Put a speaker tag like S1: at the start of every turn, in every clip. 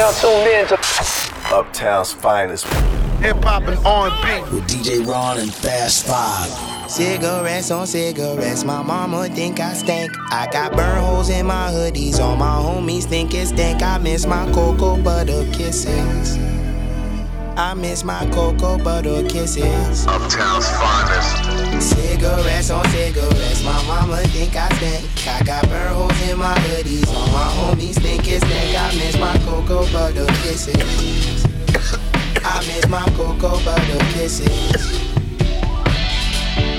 S1: now tuned in to
S2: Uptown's finest.
S3: Hip hop and R&B.
S4: With DJ Ron and Fast Five.
S5: Cigarettes on cigarettes, my mama think I stink. I got burn holes in my hoodies, all my homies think it stink. I miss my cocoa butter kisses. I miss my cocoa butter kisses.
S2: Uptown's finest.
S5: Cigarettes on cigarettes, my mama think I stink. I got burn holes in my hoodies, all my homies think it stink. I miss my cocoa butter kisses. I miss my cocoa butter kisses.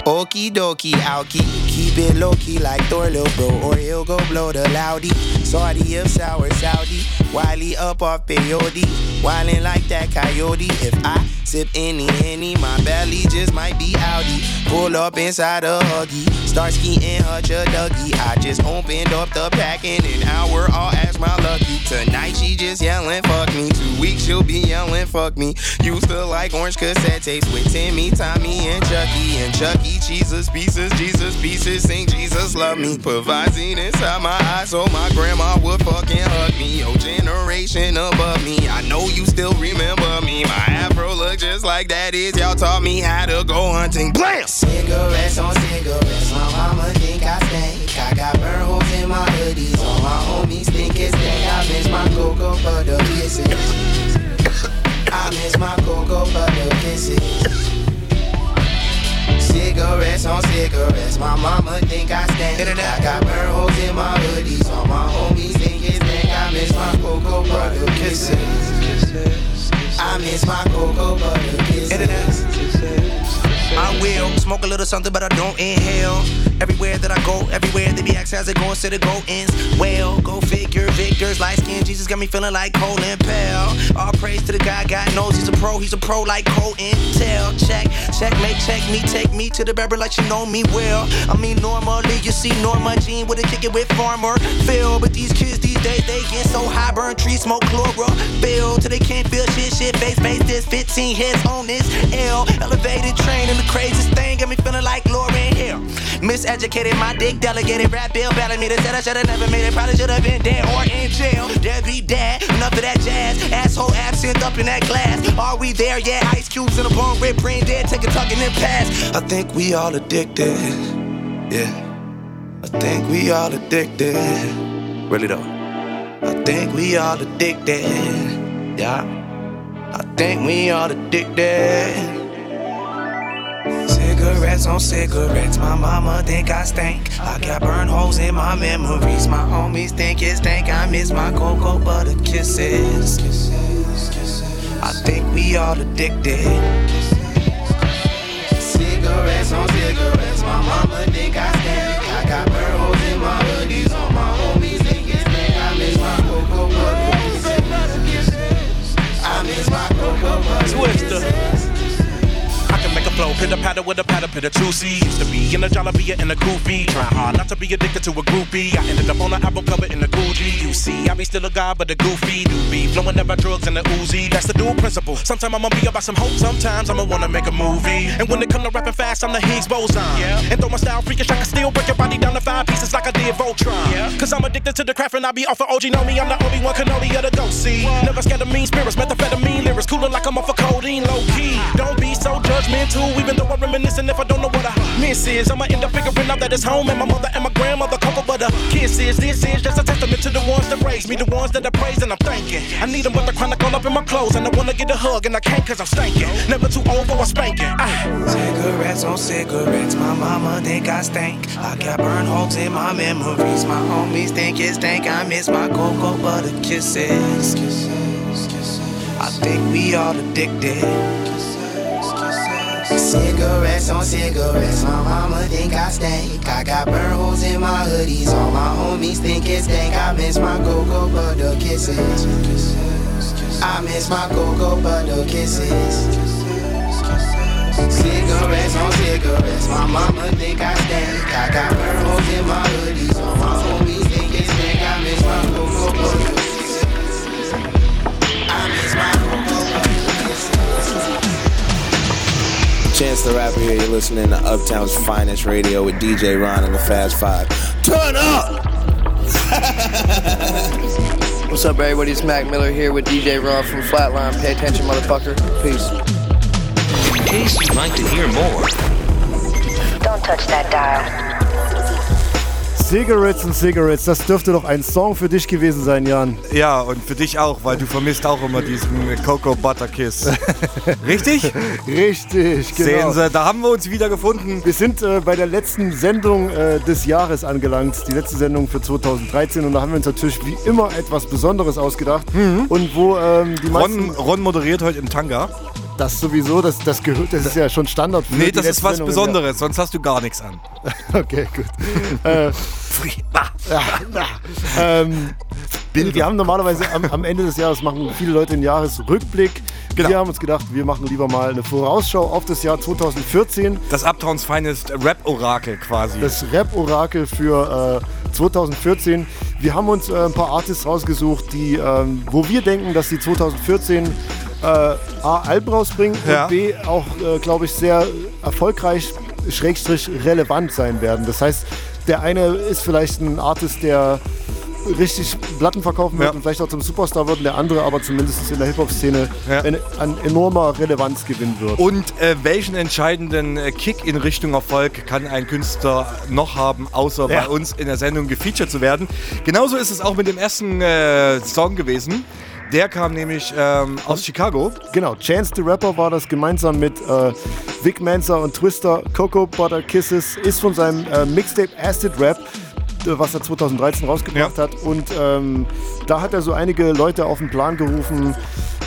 S5: Okie dokie, alky. Keep it low key like Thor, little bro, or he'll go blow the loudy. Saudi of sour Saudi, Wiley up off peyote. Wildin' like that coyote. If I sip any, any, my belly just might be outy. Pull up inside a huggy, start skiing hutch a dougie. I just opened up the pack in an hour, I'll ask my lucky. Tonight she just yelling, fuck me. Two weeks she'll be yelling, fuck me. Used to like orange cassette tapes with Timmy, Tommy, and Chucky. And Chucky, Jesus pieces, Jesus pieces, sing Jesus love me. Put Visine inside my eyes so my grandma would fucking hug me. Your generation above me, I know you still remember me. My afro look just like that is. Y'all taught me how to go hunting. Blam! Cigarettes on cigarettes, my mama think I stink. I got burn holes in my hoodies, all my homies think it's stink. I miss my cocoa butter kisses. I miss my cocoa butter kisses. Cigarettes on cigarettes, my mama think I stink. I got burn holes in my hoodies, all my homies think it's stink. I miss my cocoa butter kisses. I miss my cocoa butter kisses.
S6: Smoke a little something, but I don't inhale. Everywhere that I go, everywhere they be asking how's it going, instead of go ins. Well, go figure, Victor's light skin. Jesus got me feeling like Colin Pell. All praise to the guy, God knows he's a pro, he's a pro like Cole Intel. Check, checkmate, check me, take me to the barber like you know me well. I mean, normally you see Norma Jean with a kick it with Farmer Phil, but these kids these days they get so high, burn tree smoke chlorophyll till they can't feel shit, shit, face, face this 15 hits on this L. Elevated train and the craziest thing got me feeling like Lauryn Hill. Miseducated, my dick delegated, rap bill belling me. They said I should've never made it, probably should've been dead or in jail. Dead be dead, enough of that jazz. Asshole absent up in that glass. Are we there? Yeah, ice cubes in a bone, rib brain dead, take a tuck and then pass. I think we all addicted. Yeah. I think we all addicted. Really though. I think we all addicted. Yeah. I think we all addicted. Cigarettes on cigarettes, my mama think I stink. I got burn holes in my memories, my homies think it stink. I miss my cocoa butter kisses. I think we all addicted.
S5: Cigarettes on cigarettes, my mama think I stink. I got burn holes in my hoodies, all my homies think it's stink. I miss my cocoa butter kisses. I miss my cocoa butter
S7: Twister.
S5: kisses.
S7: I can make a flow, pitter patter with a patter, pitter two C. Used to be in a jalapia in a goofy. Trying hard not to be addicted to a groupie. I ended up on an album cover in the Gucci. You see, I be still a guy, but a goofy doobie. Flowing about drugs and the Uzi. That's the dual principle. Sometimes I'ma be about some hope, sometimes I'ma wanna make a movie. And when it come to rapping fast, I'm the Higgs boson. Yeah. And though my style freakish, I can still break your body down to five pieces like I did Voltron. Yeah. Cause I'm addicted to the craft and I be off of OG. Know me, I'm the Obi-Wan Kenobi of the ghost. See, never scared of mean spirits, methamphetamine lyrics. Cooler like I'm off of codeine, low key. Don't be so judgmental, even though I'm reminiscing if I don't know what I miss is. I'ma end up figuring out that it's home and my mother and my grandmother cocoa butter kisses. This is just a testament to the ones that raised me, the ones that I praise and I'm thanking. I need them, but the chronic all up in my clothes and I wanna get a hug and I can't cause I'm stankin'. Never too old for a spanking. Ah.
S6: Cigarettes on cigarettes, my mama think I stink. I got burn holes in my memories, my homies think it stink. I miss my cocoa butter kisses. I think we all addicted.
S5: Cigarettes on cigarettes, my mama think I stink. I got burn holes in my hoodies, all my homies think it stink. I miss my cocoa butter kisses. I miss my cocoa butter kisses. Cigarettes on cigarettes, my mama think I stink. I got burn holes in my hoodies, all my homies
S2: Chance the Rapper here. You're listening to Uptown's Finest Radio with DJ Ron and the Fast Five. Turn up!
S8: What's up, everybody? It's Mac Miller here with DJ Ron from Flatline. Pay attention, motherfucker. Peace.
S9: In case you'd like to hear more,
S10: don't touch that dial.
S11: Cigarettes and Cigarettes, das dürfte doch ein Song für dich gewesen sein, Jan.
S12: Ja, und für dich auch, weil du vermisst auch immer diesen Cocoa Butter Kiss. Richtig?
S11: Richtig,
S12: genau. Sehen Sie, da haben wir uns wieder gefunden.
S11: Wir sind äh, bei der letzten Sendung äh, des Jahres angelangt, die letzte Sendung für 2013 und da haben wir uns natürlich wie immer etwas Besonderes ausgedacht. Mhm. Und wo ähm, die
S12: Ron, Ron moderiert heute im Tanga.
S11: Das sowieso, das, das, gehört, das ist ja schon Standard
S12: für Nee, das ist was Besonderes, ja. sonst hast du gar nichts an.
S11: okay, gut. äh, ja, ähm, wir haben normalerweise am, am, Ende des Jahres machen viele Leute einen Jahresrückblick. Genau. Wir haben uns gedacht, wir machen lieber mal eine Vorausschau auf das Jahr 2014.
S12: Das Uptowns Finest Rap-Orakel quasi.
S11: Das Rap-Orakel für äh, 2014. Wir haben uns äh, ein paar Artists rausgesucht, die, äh, wo wir denken, dass sie 2014 äh, A, Alben rausbringen ja. und B, auch, äh, glaube ich, sehr erfolgreich, schrägstrich relevant sein werden. Das heißt, der eine ist vielleicht ein Artist, der richtig Platten verkaufen wird ja. und vielleicht auch zum Superstar wird und der andere aber zumindest in der Hip-Hop-Szene ja. an enormer Relevanz gewinnen wird.
S12: Und äh, welchen entscheidenden äh, Kick in Richtung Erfolg kann ein Künstler noch haben, außer ja. bei uns in der Sendung gefeatured zu werden? Genauso ist es auch mit dem ersten äh, Song gewesen. Der kam nämlich ähm, aus Chicago.
S11: Genau, Chance the Rapper war das gemeinsam mit äh, Vic Mensa und Twister. Cocoa Butter Kisses ist von seinem äh, Mixtape Acid Rap äh, was er 2013 rausgebracht ja. hat. Und ähm, da hat er so einige Leute auf den Plan gerufen.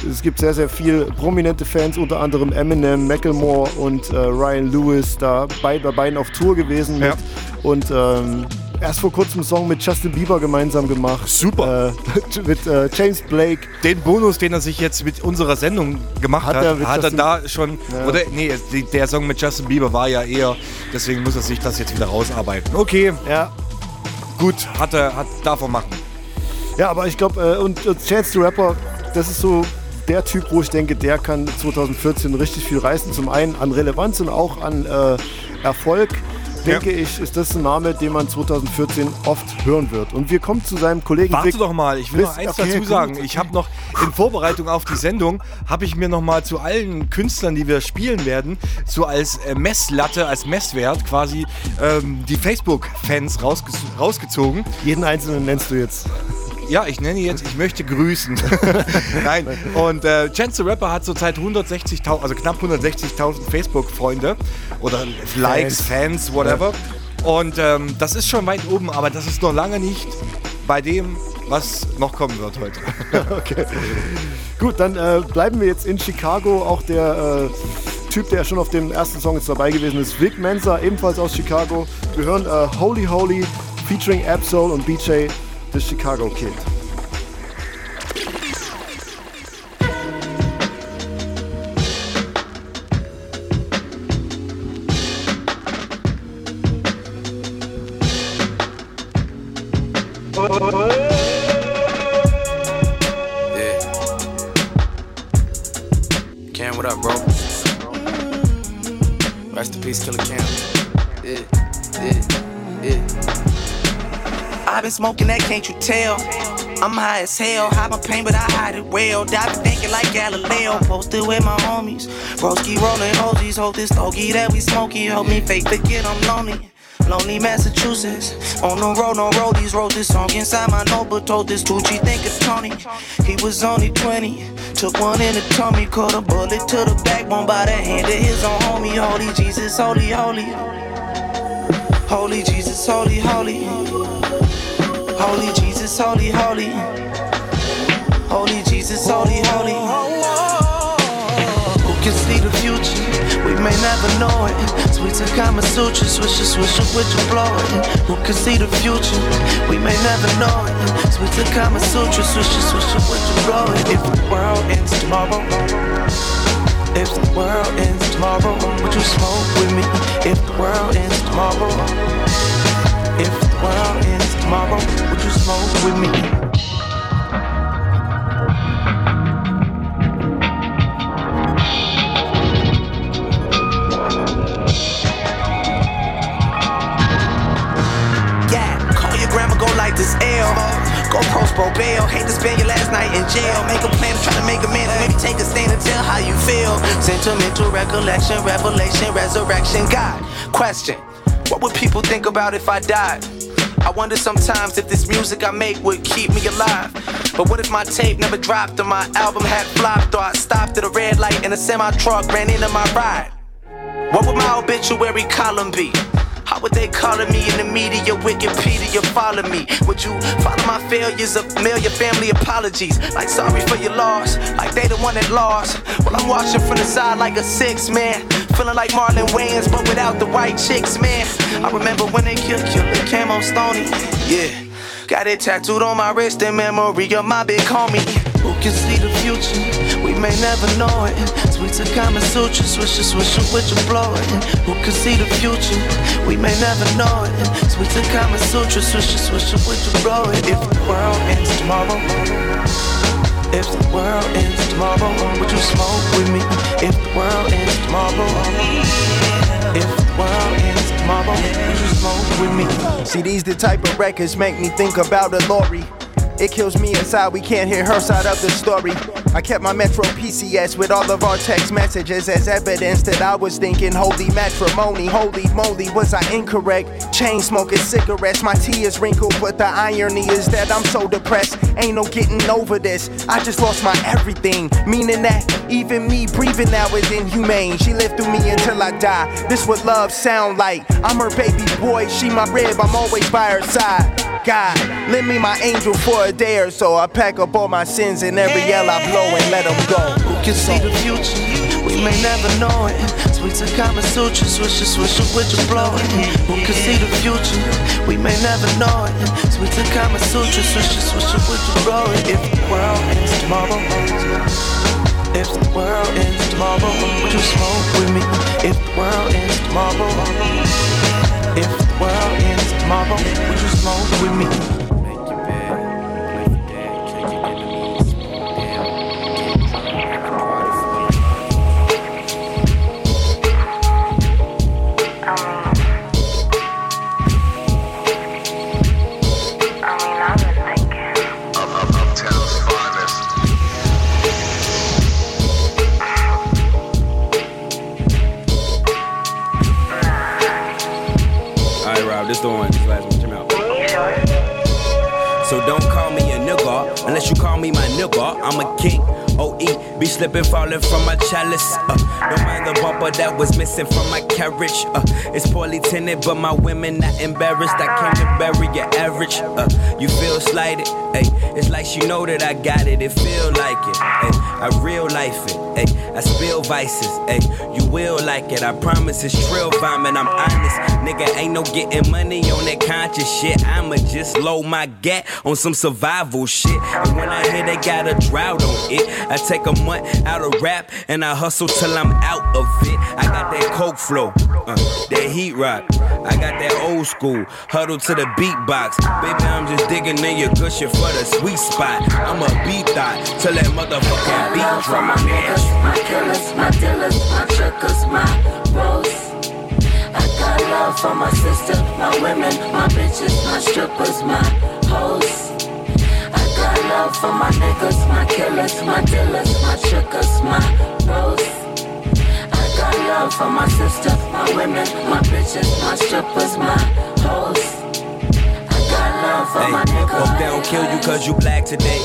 S11: Es gibt sehr, sehr viele prominente Fans, unter anderem Eminem, Macklemore und äh, Ryan Lewis, da bei, bei beiden auf Tour gewesen. Ja. Und ähm, erst vor kurzem einen Song mit Justin Bieber gemeinsam gemacht.
S12: Super.
S11: Äh, mit äh, James Blake.
S12: Den Bonus, den er sich jetzt mit unserer Sendung gemacht hat, hat er, hat er da schon. Ja. Oder nee, der Song mit Justin Bieber war ja eher, deswegen muss er sich das jetzt wieder rausarbeiten. Okay. Ja. Gut, hat er, hat davon machen.
S11: Ja, aber ich glaube, äh, und, und Chance the Rapper, das ist so der Typ, wo ich denke, der kann 2014 richtig viel reißen. Zum einen an Relevanz und auch an äh, Erfolg denke ja. ich, ist das ein Name, den man 2014 oft hören wird. Und wir kommen zu seinem Kollegen.
S12: Warte Vic doch mal, ich will noch eins okay, dazu sagen. Ich habe noch in Vorbereitung auf die Sendung, habe ich mir noch mal zu allen Künstlern, die wir spielen werden, so als äh, Messlatte, als Messwert quasi ähm, die Facebook-Fans rausge rausgezogen.
S11: Jeden einzelnen nennst du jetzt.
S12: Ja, ich nenne jetzt, ich möchte grüßen. Nein. Und äh, Chance the Rapper hat zurzeit 160.000, also knapp 160.000 Facebook-Freunde oder Likes, Fans, whatever. Ja. Und ähm, das ist schon weit oben, aber das ist noch lange nicht bei dem, was noch kommen wird heute.
S11: okay. Gut, dann äh, bleiben wir jetzt in Chicago. Auch der äh, Typ, der schon auf dem ersten Song jetzt dabei gewesen ist, Vic Mensa, ebenfalls aus Chicago. Wir hören äh, Holy Holy featuring Absol und BJ the Chicago Kid.
S6: Smoking that, can't you tell? I'm high as hell, hide my pain, but I hide it well. Die thinking like Galileo, posted with my homies. Broski rolling hozies, hold this stogie that we smoky. Help me fake forget I'm lonely. Lonely Massachusetts, on the road, no roadies. Wrote this song inside my notebook. Told this Tucci think of Tony. He was only 20. Took one in the tummy, caught a bullet to the backbone by the hand of his own homie. Holy Jesus, holy, holy. Holy Jesus, holy, holy. Holy Jesus, holy, holy. Holy Jesus, holy, holy. Who can see the future? We may never know it. Sweet to Kama Sutra, swish it, swish it, with your blow it. Who can see the future? We may never know it. Sweet to Kama Sutra, swish it, swish it, with your blow it. If the world ends tomorrow. If the world ends tomorrow, would you smoke with me? If the world ends tomorrow, if the world ends tomorrow, would you smoke with me? Yeah, call your grandma, go light this L. Go post bail, hate to spend your last night in jail. Make a plan try to make a man, maybe take a stand and tell how you feel. Sentimental recollection, revelation, resurrection. God, question. What would people think about if I died? I wonder sometimes if this music I make would keep me alive. But what if my tape never dropped or my album had flopped or I stopped at a red light and a semi truck ran into my ride? What would my obituary column be? How would they calling me in the media, Wikipedia, follow me? Would you follow my failures of mail your family apologies? Like sorry for your loss, like they the one that lost. Well, I'm watching from the side like a six man. Feeling like Marlon Wayans, but without the white chicks, man. I remember when they killed Killer came on Stony. Yeah. Got it tattooed on my wrist in memory of my big homie. Who can see the future? We may never know it. Sweet to Kama Sutra, swish it, swish it, with your blow it. Who can see the future? We may never know it. Sweet to Kama Sutra, swish it, swish it, with your blow it. If the world ends tomorrow. If the world ends tomorrow, would you smoke with me? If the world ends tomorrow, if the world ends tomorrow, would you smoke with me?
S13: See, these the type of records make me think about a Lori. It kills me inside, we can't hear her side of the story. I kept my Metro PCS with all of our text messages as evidence that I was thinking holy matrimony. Holy moly, was I incorrect? Chain smoking cigarettes, my tea is wrinkled, but the irony is that I'm so depressed. Ain't no getting over this. I just lost my everything, meaning that even me breathing now is inhumane. She lived through me until I die. This what love sound like. I'm her baby boy, she my rib, I'm always by her side. God, lend me my angel for a day or so. I pack up all my sins and every yell I blow and let them go.
S6: Who can see the future? We may never know it. Sweet to Kama Sutra, swish it, swish it, with your blow it. Who can see the future? We may never know it. Sweet to Kama Sutra, swish it, swish it, with your blow it. If the world ends tomorrow. If the world ends tomorrow, would you smoke with me? If the world ends tomorrow, if the world ends tomorrow, would you smoke with me?
S14: You call me my nigga. I'm a king. OE, be slipping, falling from my chalice. Uh, don't mind the bumper that was missing from my carriage. Uh, it's poorly tinted, but my women not embarrassed. I came to bury your average. Uh, you feel slighted, hey. It's like she know that I got it. It feel like it, hey. I real life it, hey. I spill vices, hey. You will like it. I promise it's trill vomit. I'm honest, nigga. Ain't no getting money on that conscious shit. I'ma just load my gat on some survival shit. And when I hear they got a drought on it. I take a month out of rap and I hustle till I'm out of it. I got that coke flow, uh, that heat rock. I got that old school huddle to the beatbox. Baby, I'm just digging in your cushion for the sweet spot. I'm a beat thought till that motherfucking beat drop.
S15: My niggas, my killers, my dealers, my trickers, my bros. I got love for my sister, my women, my bitches, my strippers, my hoes I got love for my niggas, my killers, my dealers, my trickers, my bros. I got love for my sister, my women, my bitches, my strippers, my hoes. For
S14: hey,
S15: my.
S14: Hope they don't kill you cause you black today.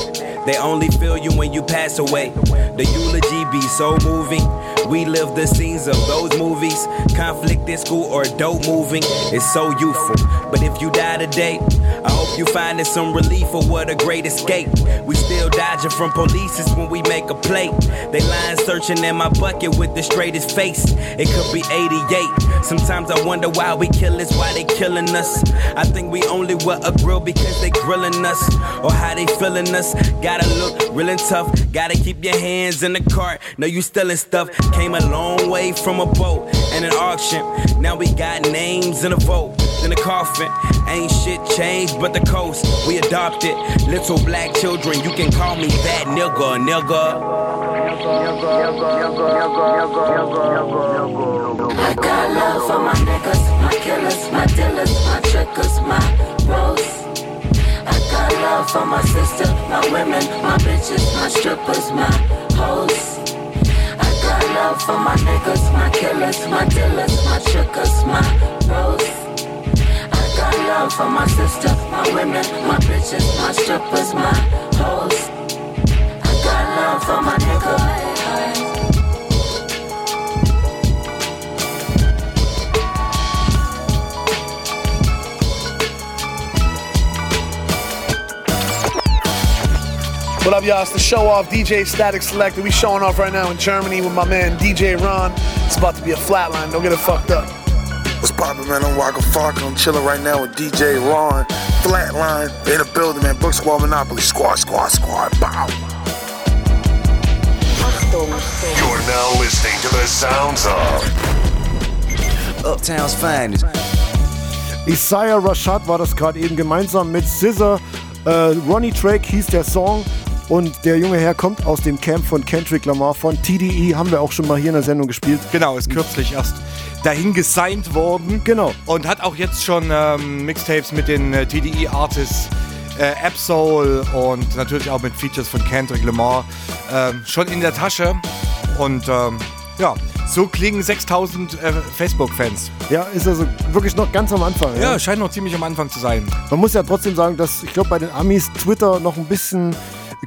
S14: They only feel you when you pass away. The eulogy be so moving. We live the scenes of those movies. Conflict in school or dope moving. is so youthful. But if you die today, I hope you finding some relief or what a great escape. We still dodging from police when we make a plate. They lying searching in my bucket with the straightest face. It could be 88. Sometimes I wonder why we kill us, why they killing us. I think we only were a grill because they grilling us. Or how they feeling us. Gotta look real and tough. Gotta keep your hands in the cart. Know you stealing stuff. Came a long way from a boat and an auction. Now we got names in a vote in a coffin. Ain't shit changed but the coast. We adopted little black children. You can call me that nigga, nigga.
S15: I got love for my niggas, my killers, my dealers, my trickers, my bros. Got love for my sister, my women, my bitches, my strippers, my hoes. Love for my niggas, my killers, my dealers, my trickers, my bros. I got love for my sister, my women, my bitches, my strippers, my hoes. I got love for my nigga.
S3: What up, y'all? It's the show off DJ Statik Selektah. We showing off right now in Germany with my man DJ Ron. It's about to be a flatline. Don't get it fucked up.
S16: What's poppin', man? I'm Waka Flocka. I'm chillin' right now with DJ Ron. Flatline. They in the building, man. Brick Squad Monopoly. Squad, squad, squad. Bow.
S17: You're now listening to the sounds of
S18: Uptown's finest.
S11: Isaiah Rashad war das gerade eben gemeinsam mit SZA. Äh, Ronnie Drake hieß der Song. Und der junge Herr kommt aus dem Camp von Kendrick Lamar von TDE. Haben wir auch schon mal hier in der Sendung gespielt.
S12: Genau, ist kürzlich erst dahin gesigned worden.
S11: Genau.
S12: Und hat auch jetzt schon ähm, Mixtapes mit den äh, TDE-Artists. Äh, Absol und natürlich auch mit Features von Kendrick Lamar ähm, schon in der Tasche. Und ähm, ja, so klingen 6000 äh, Facebook-Fans.
S11: Ja, ist also wirklich noch ganz am Anfang.
S12: Ja, scheint noch ziemlich am Anfang zu sein.
S11: Man muss ja trotzdem sagen, dass ich glaube bei den Amis Twitter noch ein bisschen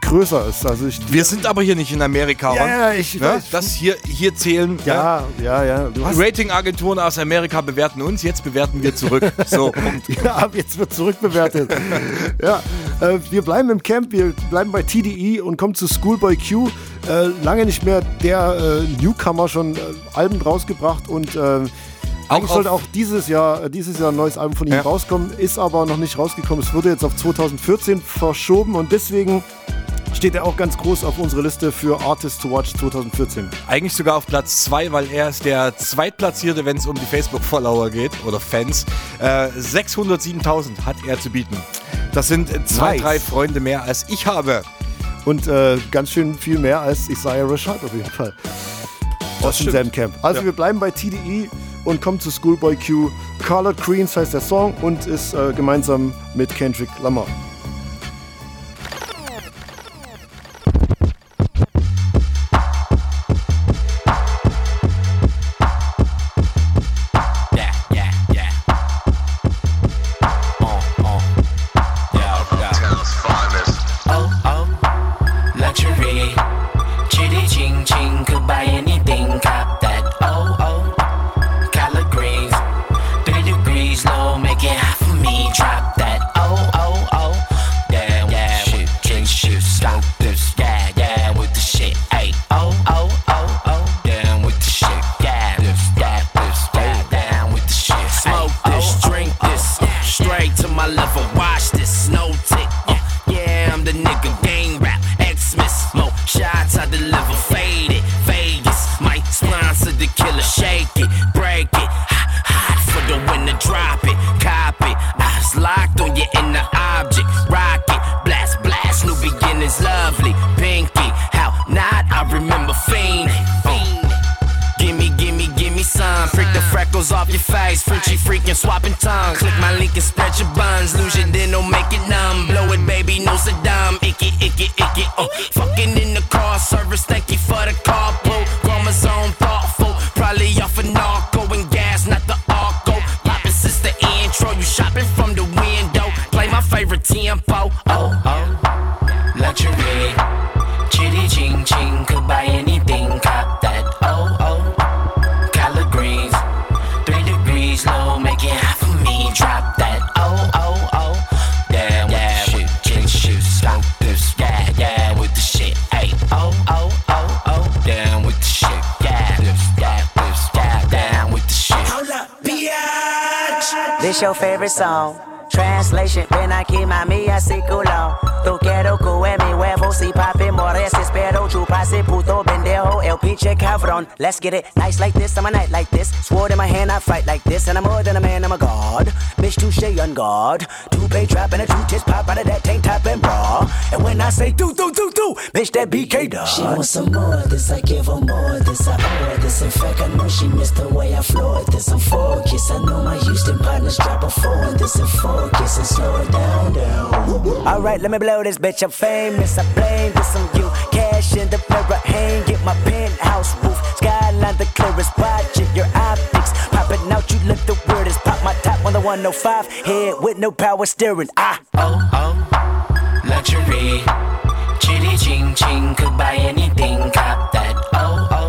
S11: größer ist. Also ich,
S12: Wir sind aber hier nicht in Amerika.
S11: Ja, ja, ich
S12: Ne?
S11: weiß.
S12: Das hier, hier zählen.
S11: Ja, ja, ja. Du hast,
S12: Ratingagenturen aus Amerika bewerten uns, jetzt bewerten wir zurück. So, Punkt.
S11: ja, ab jetzt wird zurückbewertet. ja, äh, wir bleiben im Camp, wir bleiben bei TDE und kommen zu Schoolboy Q. Äh, lange nicht mehr der äh, Newcomer schon äh, Alben rausgebracht und äh, eigentlich sollte auch dieses Jahr, äh, dieses Jahr ein neues Album von ihm
S12: Ja.
S11: rauskommen, ist aber noch nicht rausgekommen. Es wurde jetzt auf 2014 verschoben und deswegen steht er auch ganz groß auf unserer Liste für Artists to Watch 2014.
S12: Eigentlich sogar auf Platz 2, weil er ist der Zweitplatzierte, wenn es um die Facebook-Follower geht oder Fans. Äh, 607.000 hat er zu bieten. Das sind zwei,
S11: Nice.
S12: drei Freunde mehr als ich habe.
S11: Und äh, ganz schön viel mehr als Isaiah Rashad auf jeden Fall. Aus
S12: stimmt.
S11: demselben Camp. Also
S12: Ja.
S11: wir bleiben bei TDE und kommen zu Schoolboy Q. Colored Greens heißt der Song und ist äh, gemeinsam mit Kendrick Lamar.
S19: Uh, fucking in the car service. Thank you for the carpool. Chromosome thoughtful. Probably off of narco and gas, not the arco. Poppin' since the intro. You shopping from the window. Play my favorite tempo.
S20: Your favorite song. Translation, ven aquí mami así culo. Tú quiero que mi huevo si papi mores espero chupase puto pendejo el pinche cabrón. let's get it. Nice like this, I'm a night like this. Sword in my hand, I fight like this. And I'm more than a man, I'm a god. Bitch, touche on guard. Two pay trap and a two tits pop out of that tank top and bra. And when I say do, do, do, do, bitch, that BK dog.
S15: She wants some more of this, I give her more of this, I owe her this. In fact, I know she missed the way I floored this. I'm focused, I know my Houston partners drop a four this and focus and slow it down, down.
S20: Alright, let me blow this bitch. I'm famous. I blame this on you. Cash in the mirror, hang it my penthouse roof. Skyline the clearest, watching your optics. Popping out, you look the weirdest. Pop my top on the 105. Head with no power steering. Ah.
S19: Oh, oh. Luxury. Chitty ching ching. Could buy anything. Cop that. Oh, oh.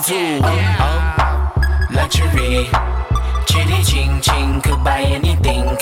S19: Too. Oh, oh, luxury. Chitty ching ching, could buy anything,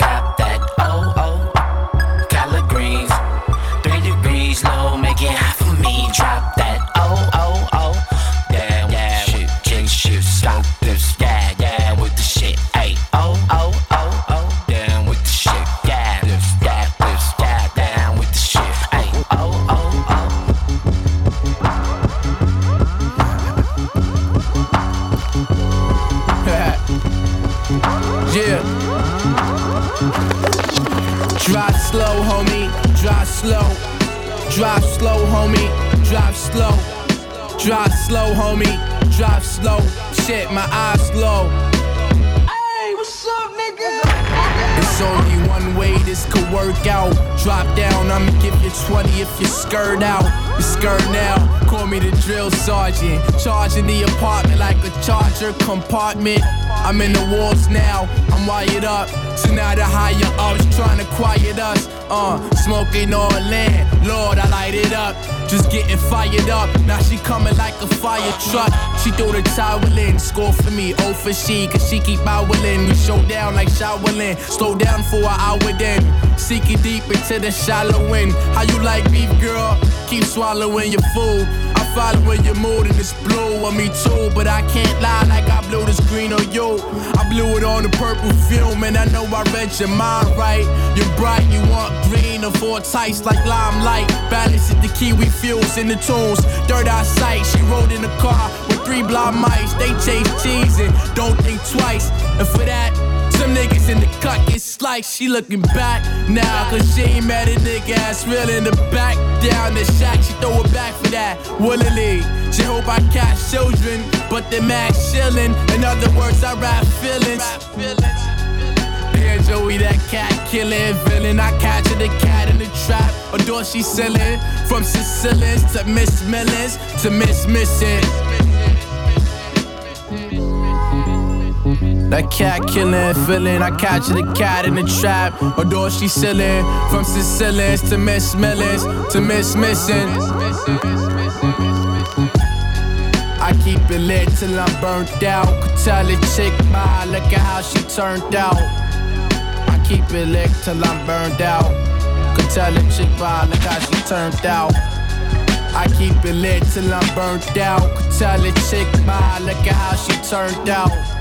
S18: skirt out. Skirt now, call me the drill sergeant. Charging the apartment like a charger compartment. I'm in the walls now, I'm wired up. So now the higher ups trying to quiet us. Uh, smoking on land, Lord, I light it up. Just getting fired up. Now she coming like a fire truck. She threw the towel in, score for me, oh for she, cause she keep owling. We show down like Shaolin, slow down for an hour then. Seeking deep into the shallow end. How you like beef, girl? Keep swallowing your food. I'm following your mood and it's blue on me too, but I can't lie like I blew this green on you. I blew it on the purple film, and I know I read your mind right. You're bright, you want green or four tights like limelight. Balance is the key, we fuse in the tunes. Third eye sight, she rode in the car with three blind mice. They chase cheese and don't think twice. And for that, some niggas in the cut get sliced. She looking back now, cause she ain't mad at nigga ass real in the back. Down the shack, she throw it back for that. Willingly, she hope I catch children, but they mad shillin'. In other words, I rap feelings. Yeah, Joey, that cat killing villain. I capture the cat in the trap. Adore she selling from Sicilians to Miss Millions to Miss Missing. That cat killing feeling. I capture the cat in the trap. Adore she selling from Sicilians to Miss Millions to Miss Missing. I keep it lit till I'm burnt out. Could tell a chick by look at how she turned out. I keep it lit till I'm burned out. Could tell a chick by look how she turned out. I keep it lit till I'm burnt out. Could tell a chick by look at how she turned out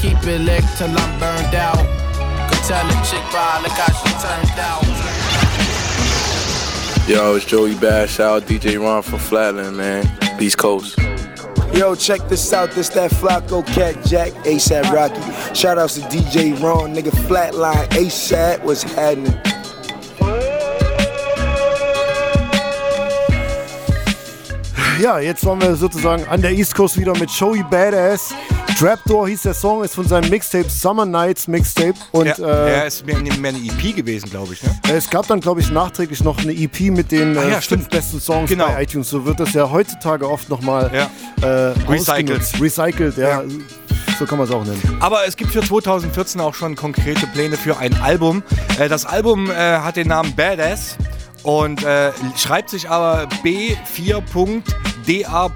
S18: keep it lit till I'm burned out. Could tell a chick by the how she turned out.
S21: Yo, it's Joey Badass, DJ Ron from Flatland, man. East Coast.
S22: Yo, check this out. This that Flaco Cat Jack ASAP Rocky. Shout outs to DJ Ron, nigga Flatline ASAP. What's happening?
S11: Ja, jetzt waren wir sozusagen an der East Coast wieder mit Joey Badass. Trapdoor hieß der Song, ist von seinem Mixtape Summer Nights Mixtape. Und,
S12: ja,
S11: äh,
S12: er ist mehr, mehr eine EP gewesen, glaube ich. Ne?
S11: Es gab dann, glaube ich, nachträglich noch eine EP mit den
S12: Ah, ja,
S11: äh, fünf besten Songs
S12: Genau.
S11: bei iTunes. So wird das ja heutzutage oft nochmal
S12: Ja.
S11: äh,
S12: Recycelt.
S11: Recycelt, ja. So kann man es auch nennen.
S12: Aber es gibt für 2014 auch schon konkrete Pläne für ein Album. Äh, das Album äh, hat den Namen Badass und äh, schreibt sich aber B4.DA.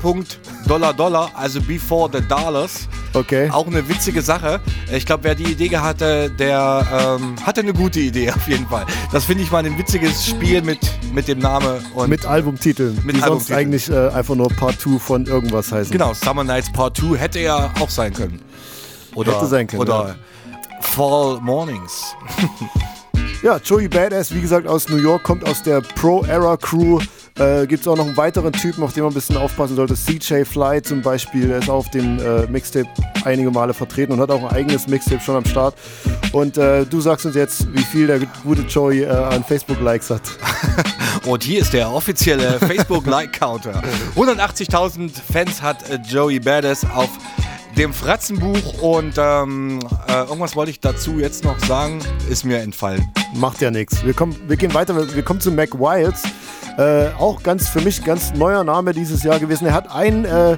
S12: Dollar Dollar, also Before the Dollars.
S11: Okay.
S12: Auch eine witzige Sache. Ich glaube, wer die Idee hatte, der ähm, hatte eine gute Idee auf jeden Fall. Das finde ich mal ein witziges Spiel mit, mit dem Namen und
S11: Mit Albumtiteln,
S12: Mit
S11: die sonst
S12: Albumtiteln.
S11: eigentlich äh, einfach nur Part 2 von irgendwas heißen.
S12: Genau, Summer Nights Part 2 hätte ja auch sein können. Oder,
S11: Hätte sein können,
S12: Oder Fall Mornings.
S11: Ja, Joey Badass, wie gesagt, aus New York, kommt aus der Pro-Era Crew. Äh, Gibt es auch noch einen weiteren Typen, auf den man ein bisschen aufpassen sollte. CJ Fly zum Beispiel, der ist auf dem äh, Mixtape einige Male vertreten und hat auch ein eigenes Mixtape schon am Start. Und äh, du sagst uns jetzt, wie viel der gute Joey äh, an Facebook-Likes hat.
S12: Und hier ist der offizielle Facebook-Like-Counter. 180.000 Fans hat äh, Joey Badass auf dem Fratzenbuch und ähm, äh, irgendwas wollte ich dazu jetzt noch sagen, ist mir entfallen.
S11: Macht ja nichts. Wir, kommen- wir gehen weiter, wir, wir kommen zu Mac Wilds. Äh, auch ganz für mich ganz neuer Name dieses Jahr gewesen. Er hat einen äh,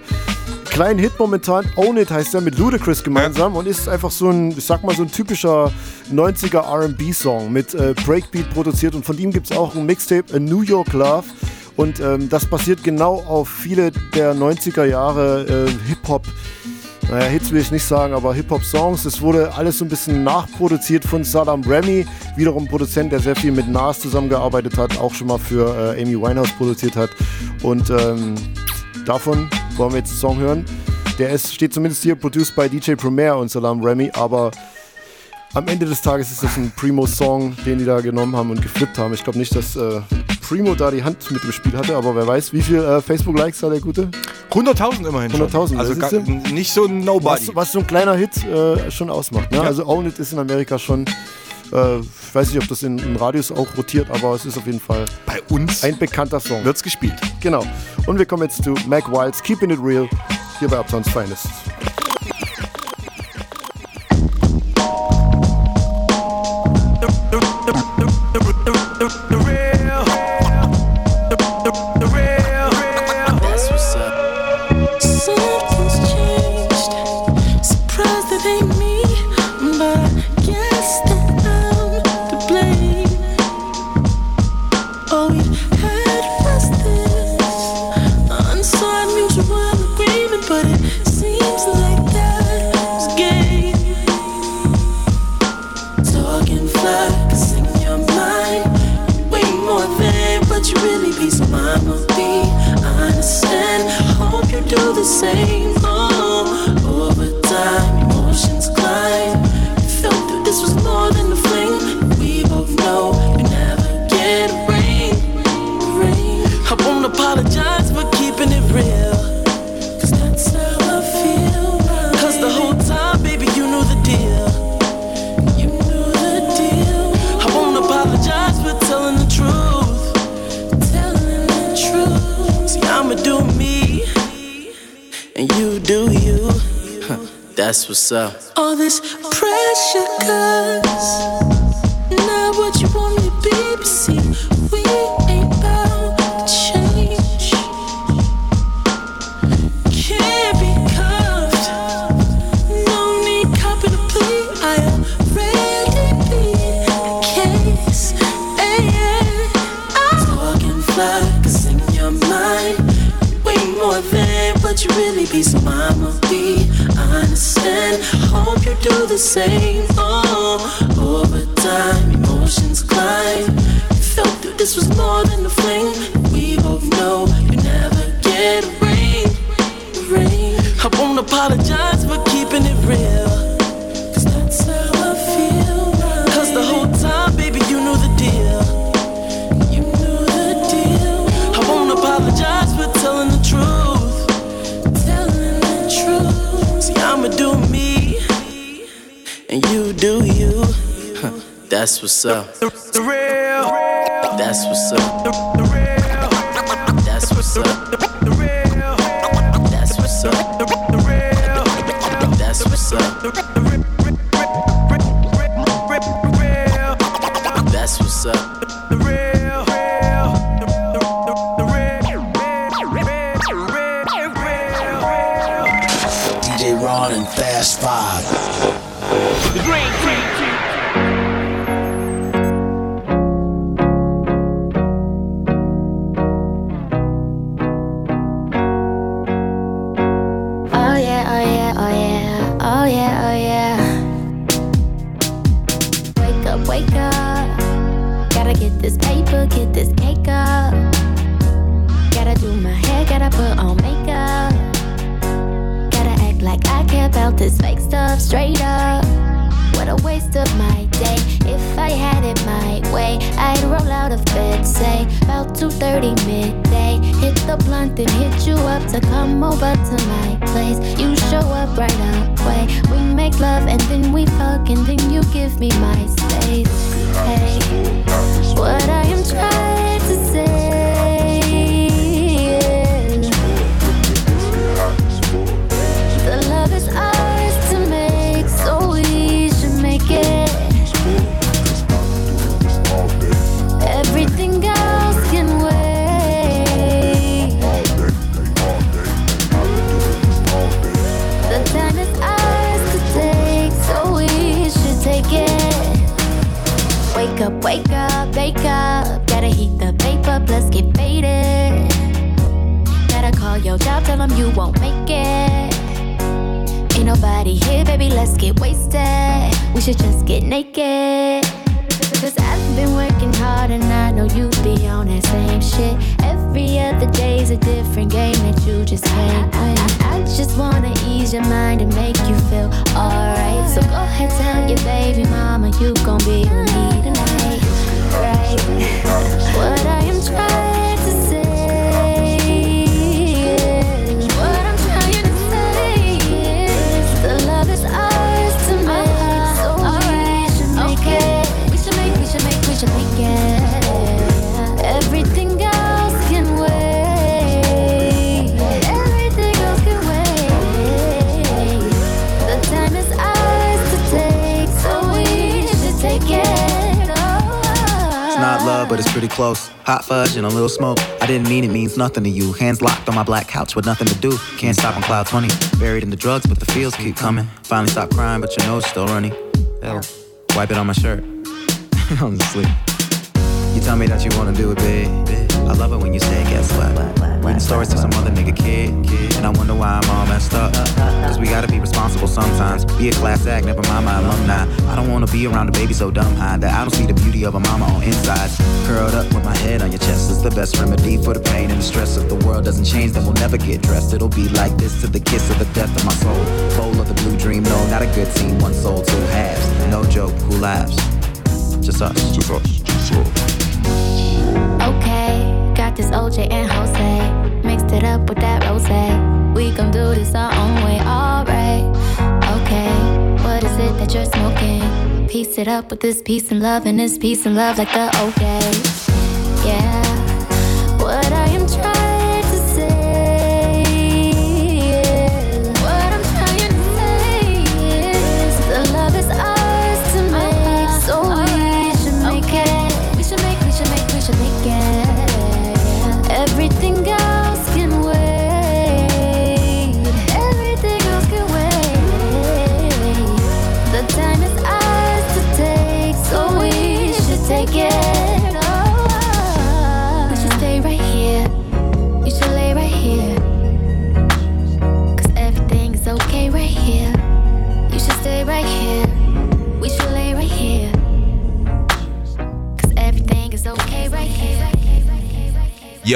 S11: kleinen Hit momentan, Own It heißt er, mit Ludacris gemeinsam und ist einfach so ein, ich sag mal, so ein typischer 90er RB-Song mit äh, Breakbeat produziert und von ihm gibt es auch ein Mixtape, A New York Love. Und ähm, das basiert genau auf viele der 90er Jahre äh, Hip-Hop naja, Hits will ich nicht sagen, aber Hip-Hop-Songs. Es wurde alles so ein bisschen nachproduziert von Saddam Remy, wiederum Produzent, der sehr viel mit Nas zusammengearbeitet hat, auch schon mal für äh, Amy Winehouse produziert hat. Und ähm, davon wollen wir jetzt einen Song hören. Der ist, steht zumindest hier, produced by DJ Premier und Saddam Remy, aber am Ende des Tages ist das ein Primo-Song, den die da genommen haben und geflippt haben. Ich glaube nicht, dass äh, Primo da die Hand mit dem Spiel hatte, aber wer weiß, wie viel äh, Facebook-Likes hat der Gute?
S12: 100.000 immerhin schon.
S11: 100.000,
S12: Also gar, nicht so ein Nobody.
S11: was, was so ein kleiner Hit äh, schon ausmacht. Ne?
S12: Ja.
S11: Also Own It ist in Amerika schon, äh, ich weiß nicht, ob das in, in Radios auch rotiert, aber es ist auf jeden Fall
S12: bei uns
S11: ein bekannter Song.
S12: Wird's gespielt.
S11: Genau. Und wir kommen jetzt zu Mac Wilds, Keeping It Real, hier bei Uptown's Finest.
S23: That's what's up. All this pressure, cause the same. Oh, over time, emotions climb. You felt that this was more than a fling. We both know you never get a ring ring. I won't apologize for That's what's up.
S24: The real.
S23: That's what's up. That's what's up.
S25: Hot fudge and a little smoke. I didn't mean it means nothing to you. Hands locked on my black couch with nothing to do. Can't stop on cloud 20. Buried in the drugs, but the feels keep coming. Finally stop crying, but your nose still running. Hell, wipe it on my shirt. I'm asleep. You tell me that you wanna do it big. I love it when you say, guess what? Reading stories to some other nigga kid. And I wonder why I'm all messed up. Cause we gotta be responsible sometimes. Be a class act, never mind my alumni. I don't wanna be around a baby so dumb high that I don't see the beauty of a mama on insides. Curled up with my head on your chest is the best remedy for the pain and the stress. If the world doesn't change, then we'll never get dressed. It'll be like this to the kiss of the death of my soul. Bowl of the blue dream, no, not a good team. One soul, two halves. No joke, who laughs? Just us. Just us. Just us.
S15: Okay, got this OJ and Jose. Mixed it up with that rose. We gon' do this our own way, alright. Okay, what is it that you're smoking? Piece it up with this peace and love, and this peace and love like the old days.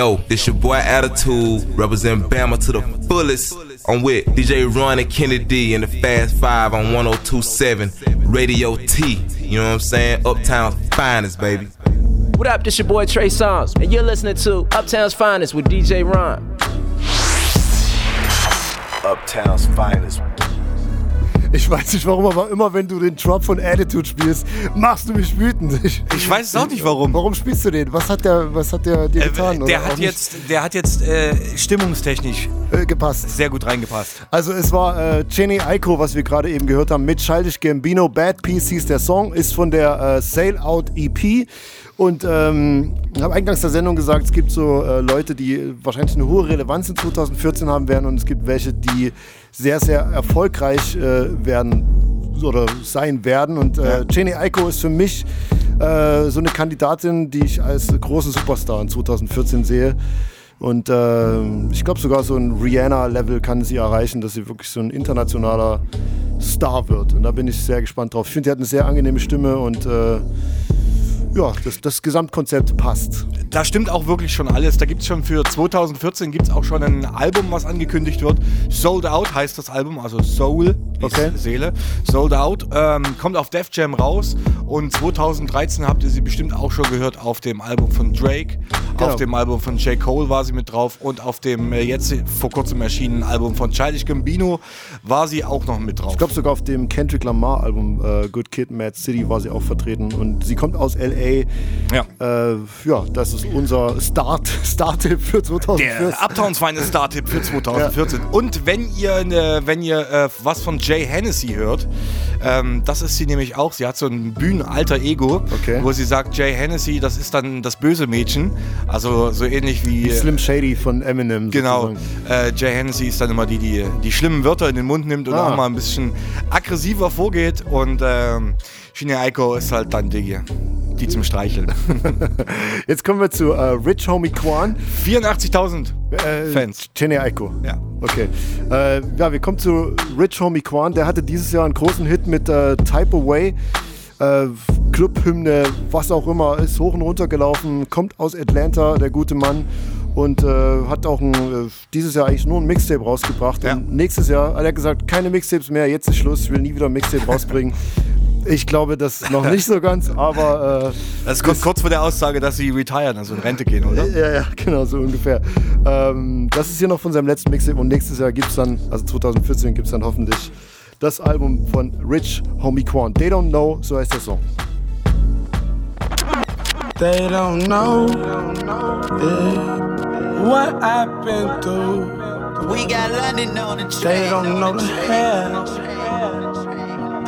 S26: Yo, this your boy Attitude, represent Bama to the fullest. I'm with DJ Ron and Kennedy in the Fast Five on 1027 Radio T. You know what I'm saying? Uptown finest, baby.
S27: What up, this your boy Trey Songz, and you're listening to Uptown's Finest with DJ Ron.
S17: Uptown's finest.
S11: Ich weiß nicht warum, aber immer wenn du den Drop von Attitude spielst, machst du mich wütend. Ich,
S12: Ich weiß es auch nicht warum.
S11: Warum spielst du den? Was hat der, was hat der dir getan?
S12: Äh, der hat jetzt, der hat jetzt äh, stimmungstechnisch
S11: gepasst.
S12: Sehr gut reingepasst.
S11: Also es war äh, Jenny Aiko, was wir gerade eben gehört haben, mit Childish Gambino. Bad Piece hieß der Song, ist von der äh, Sail Out EP. Und ähm, ich habe eingangs der Sendung gesagt, es gibt so äh, Leute, die wahrscheinlich eine hohe Relevanz in 2014 haben werden und es gibt welche, die sehr, sehr erfolgreich äh, werden oder sein werden. Und äh, Jenny Aiko ist für mich äh, so eine Kandidatin, die ich als großen Superstar in 2014 sehe. Und äh, ich glaube sogar so ein Rihanna-Level kann sie erreichen, dass sie wirklich so ein internationaler Star wird. Und da bin ich sehr gespannt drauf. Ich finde, sie hat eine sehr angenehme Stimme und äh, ja, das, das Gesamtkonzept passt.
S12: Da stimmt auch wirklich schon alles. Da gibt es schon für 2014 gibt es auch schon ein Album, was angekündigt wird. Sold Out heißt das Album, also Soul, okay. Seele. Sold Out ähm, kommt auf Def Jam raus und 2013 habt ihr sie bestimmt auch schon gehört auf dem Album von Drake,
S11: Genau.
S12: auf dem Album von J. Cole war sie mit drauf und auf dem äh, jetzt vor kurzem erschienenen Album von Childish Gambino war sie auch noch mit drauf.
S11: Ich glaube sogar auf dem Kendrick Lamar Album äh, Good Kid, Mad City war sie auch vertreten und sie kommt aus L.A.
S12: Ja.
S11: Äh, ja, das ist unser Start, Start-Tipp für 2014.
S12: Der Uptowns feine Star-Tipp für 2014. Und wenn ihr, ne, wenn ihr äh, was von Jay Hennessy hört, ähm, das ist sie nämlich auch. Sie hat so ein Bühnenalter Ego, wo sie sagt, Jay Hennessy, das ist dann das böse Mädchen. Also so ähnlich wie.
S11: Wie Slim Shady von Eminem.
S12: Genau. Äh, Jay Hennessy ist dann immer die, die die schlimmen Wörter in den Mund nimmt und
S11: Ah.
S12: auch mal ein bisschen aggressiver vorgeht. Und ähm, Shinya Aiko ist halt dann die, die zum Streicheln.
S11: Jetzt kommen wir zu äh, Rich Homie Quan.
S12: 84.000
S11: Fans. Chene Aiko.
S12: Ja.
S11: Okay. Äh, ja, wir kommen zu Rich Homie Quan. Der hatte dieses Jahr einen großen Hit mit äh, Type Away. Äh, Clubhymne, was auch immer, ist hoch und runter gelaufen, kommt aus Atlanta, der gute Mann. Und äh, hat auch ein, äh, dieses Jahr eigentlich nur ein Mixtape rausgebracht. Und nächstes Jahr hat er gesagt, keine Mixtapes mehr, jetzt ist Schluss, ich will nie wieder ein Mixtape rausbringen. Ich glaube das noch nicht so ganz, aber. Äh,
S12: Das kommt kurz vor der Aussage, dass sie retiren, also in Rente gehen, oder?
S11: Ja, ja, genau, so ungefähr. Ähm, das ist hier noch von seinem letzten Mixtape und nächstes Jahr gibt es dann, also 2014 gibt es dann hoffentlich das Album von Rich Homie Quan. They Don't Know, so heißt der Song.
S28: They don't know yeah, what I've been through.
S6: We got London on the train.
S28: They don't know the hell.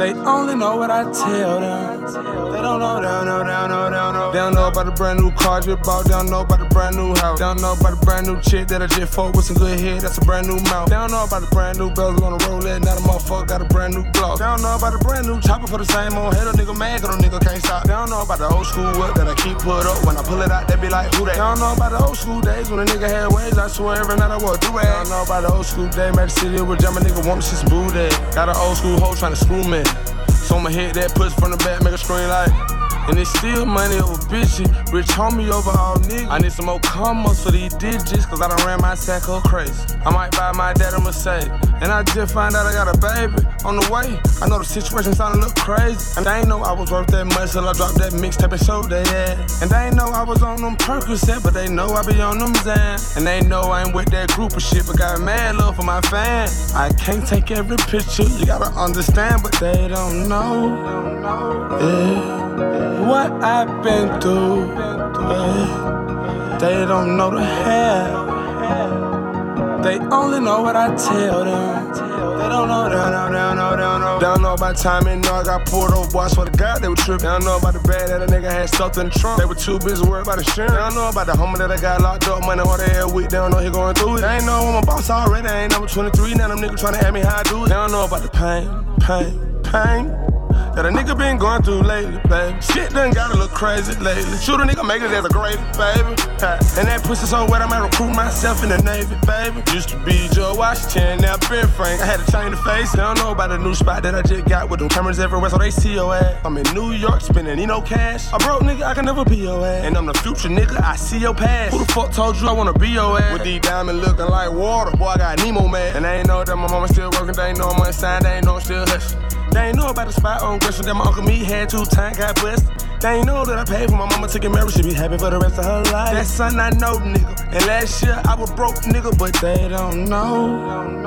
S28: They only know what I tell them. They don't know, they don't know, they don't know, they don't know. They don't know about the brand new car just bought. They don't know about the brand new house. They don't know about the brand new chick that I just fought with some good head. That's a brand new mouth. They don't know about the brand new bells on the road. Now the motherfucker got a brand new gloss. They don't know about the brand new chopper for the same old head. A nigga mad 'cause a nigga can't stop. They don't know about the old school work that I keep put up. When I pull it out, they be like, who they? They don't know about the old school days when a nigga had waves. I swear every night I walk through it. They don't know about the old school day. Magic City with jam a nigga want me see some booty. Got an old school hoe trying to screw me. So I'ma hit that push from the back, make a screen like. And it's still money over bitches. Rich homie over all niggas. I need some more commas for these digits, cause I done ran my sack up crazy. I might buy my dad a Mercedes. And I just find out I got a baby on the way. I know the situation sound a little crazy. And they ain't know I was worth that much till I dropped that mixtape and showed they ass. And they ain't know I was on them Percocet, but they know I be on them Zan. And they know I ain't with that group of shit, but got mad love for my fans. I can't take every picture, you gotta understand, but they don't know. Yeah. What I've been through. They don't know the hell. They only know what I tell them. They don't know, they don't know, they don't know, they don't know. They don't know about timing, no, I got pulled over, I swear to God, they were tripping. They don't know about the bag that a nigga had stuffed in the trunk. They were too busy worried about insurance. They don't know about the homie that I got locked up, money all the hell week, they don't know he going through it. They ain't know I'm a boss already, I ain't number 23, now them niggas tryna ask me how I do it. They don't know about the pain, pain, pain. That a nigga been going through lately, baby. Shit done got a little crazy lately. Shoot a nigga make it as a grade, baby. And that pussy so wet, I might recruit myself in the Navy, baby. Used to be Joe Washington, now Ben Frank. I had to change the face. They don't know about the new spot that I just got with them cameras everywhere, so they see your ass. I'm in New York spending, you know, cash. A broke nigga, I can never be your ass. And I'm the future nigga, I see your past. Who the fuck told you I wanna be your ass? With these diamonds looking like water, boy, I got Nemo mad. And they ain't know that my mama still working, they ain't know I'm unsigned, they ain't know I'm still hustling. They ain't know about the spot on Gresham that my uncle me had two times, got blessed. They ain't know that I paid for my mama to get married, she be happy for the rest of her life. That son I know, nigga. And last year I was broke, nigga, but they don't know.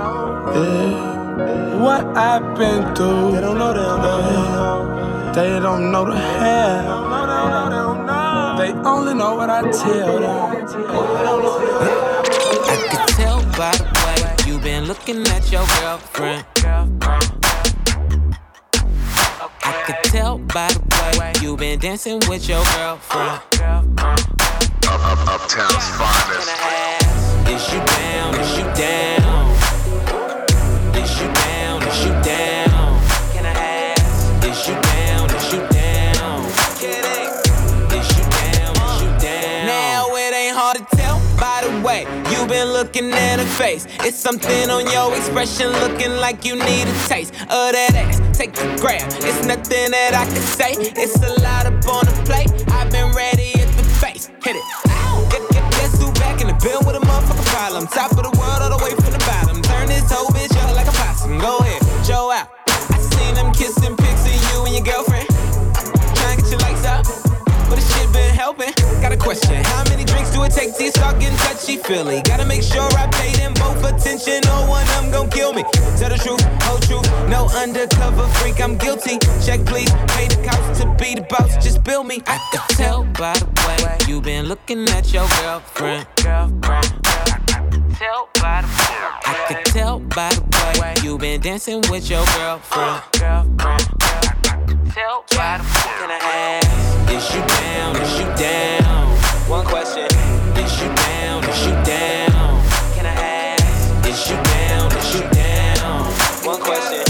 S28: Yeah. What I've been through. They don't know, they don't know. They don't know the hell. They only know what I tell them.
S19: I could tell by the way you been looking at your girlfriend. I could tell by the way you been dancing with your girlfriend.
S17: Uptown's finest.
S19: Is you down? Is you down? You
S29: been looking at her face. It's something on your expression, looking like you need a taste of that ass. Take the grab, it's nothing that I can say. It's a lot up on the plate. I've been ready at the face. Hit it. Get, get, guess who back in the bill with a motherfucking problem? Top of the world, all the way from the bottom. Turn this whole bitch up like a possum. Go ahead, show out. I seen them kissing pics of you and your girlfriend. Helping. Got a question. How many drinks do it take you start getting touchy feely? Gotta make sure I pay them both attention. No one of them gon' kill me. Tell the truth, whole truth. No undercover freak, I'm guilty. Check please. Pay the cost to be the boss. Just bill me. I could tell by the way you been looking at your girlfriend. Girlfriend. Tell by the way. I could tell by the way you been dancing with your girlfriend. Girlfriend. Tell by the way. Can I ask? Is you down? Is you down? One question. Is you down? Is you down? Can I ask? Is you down? Is you down? One question.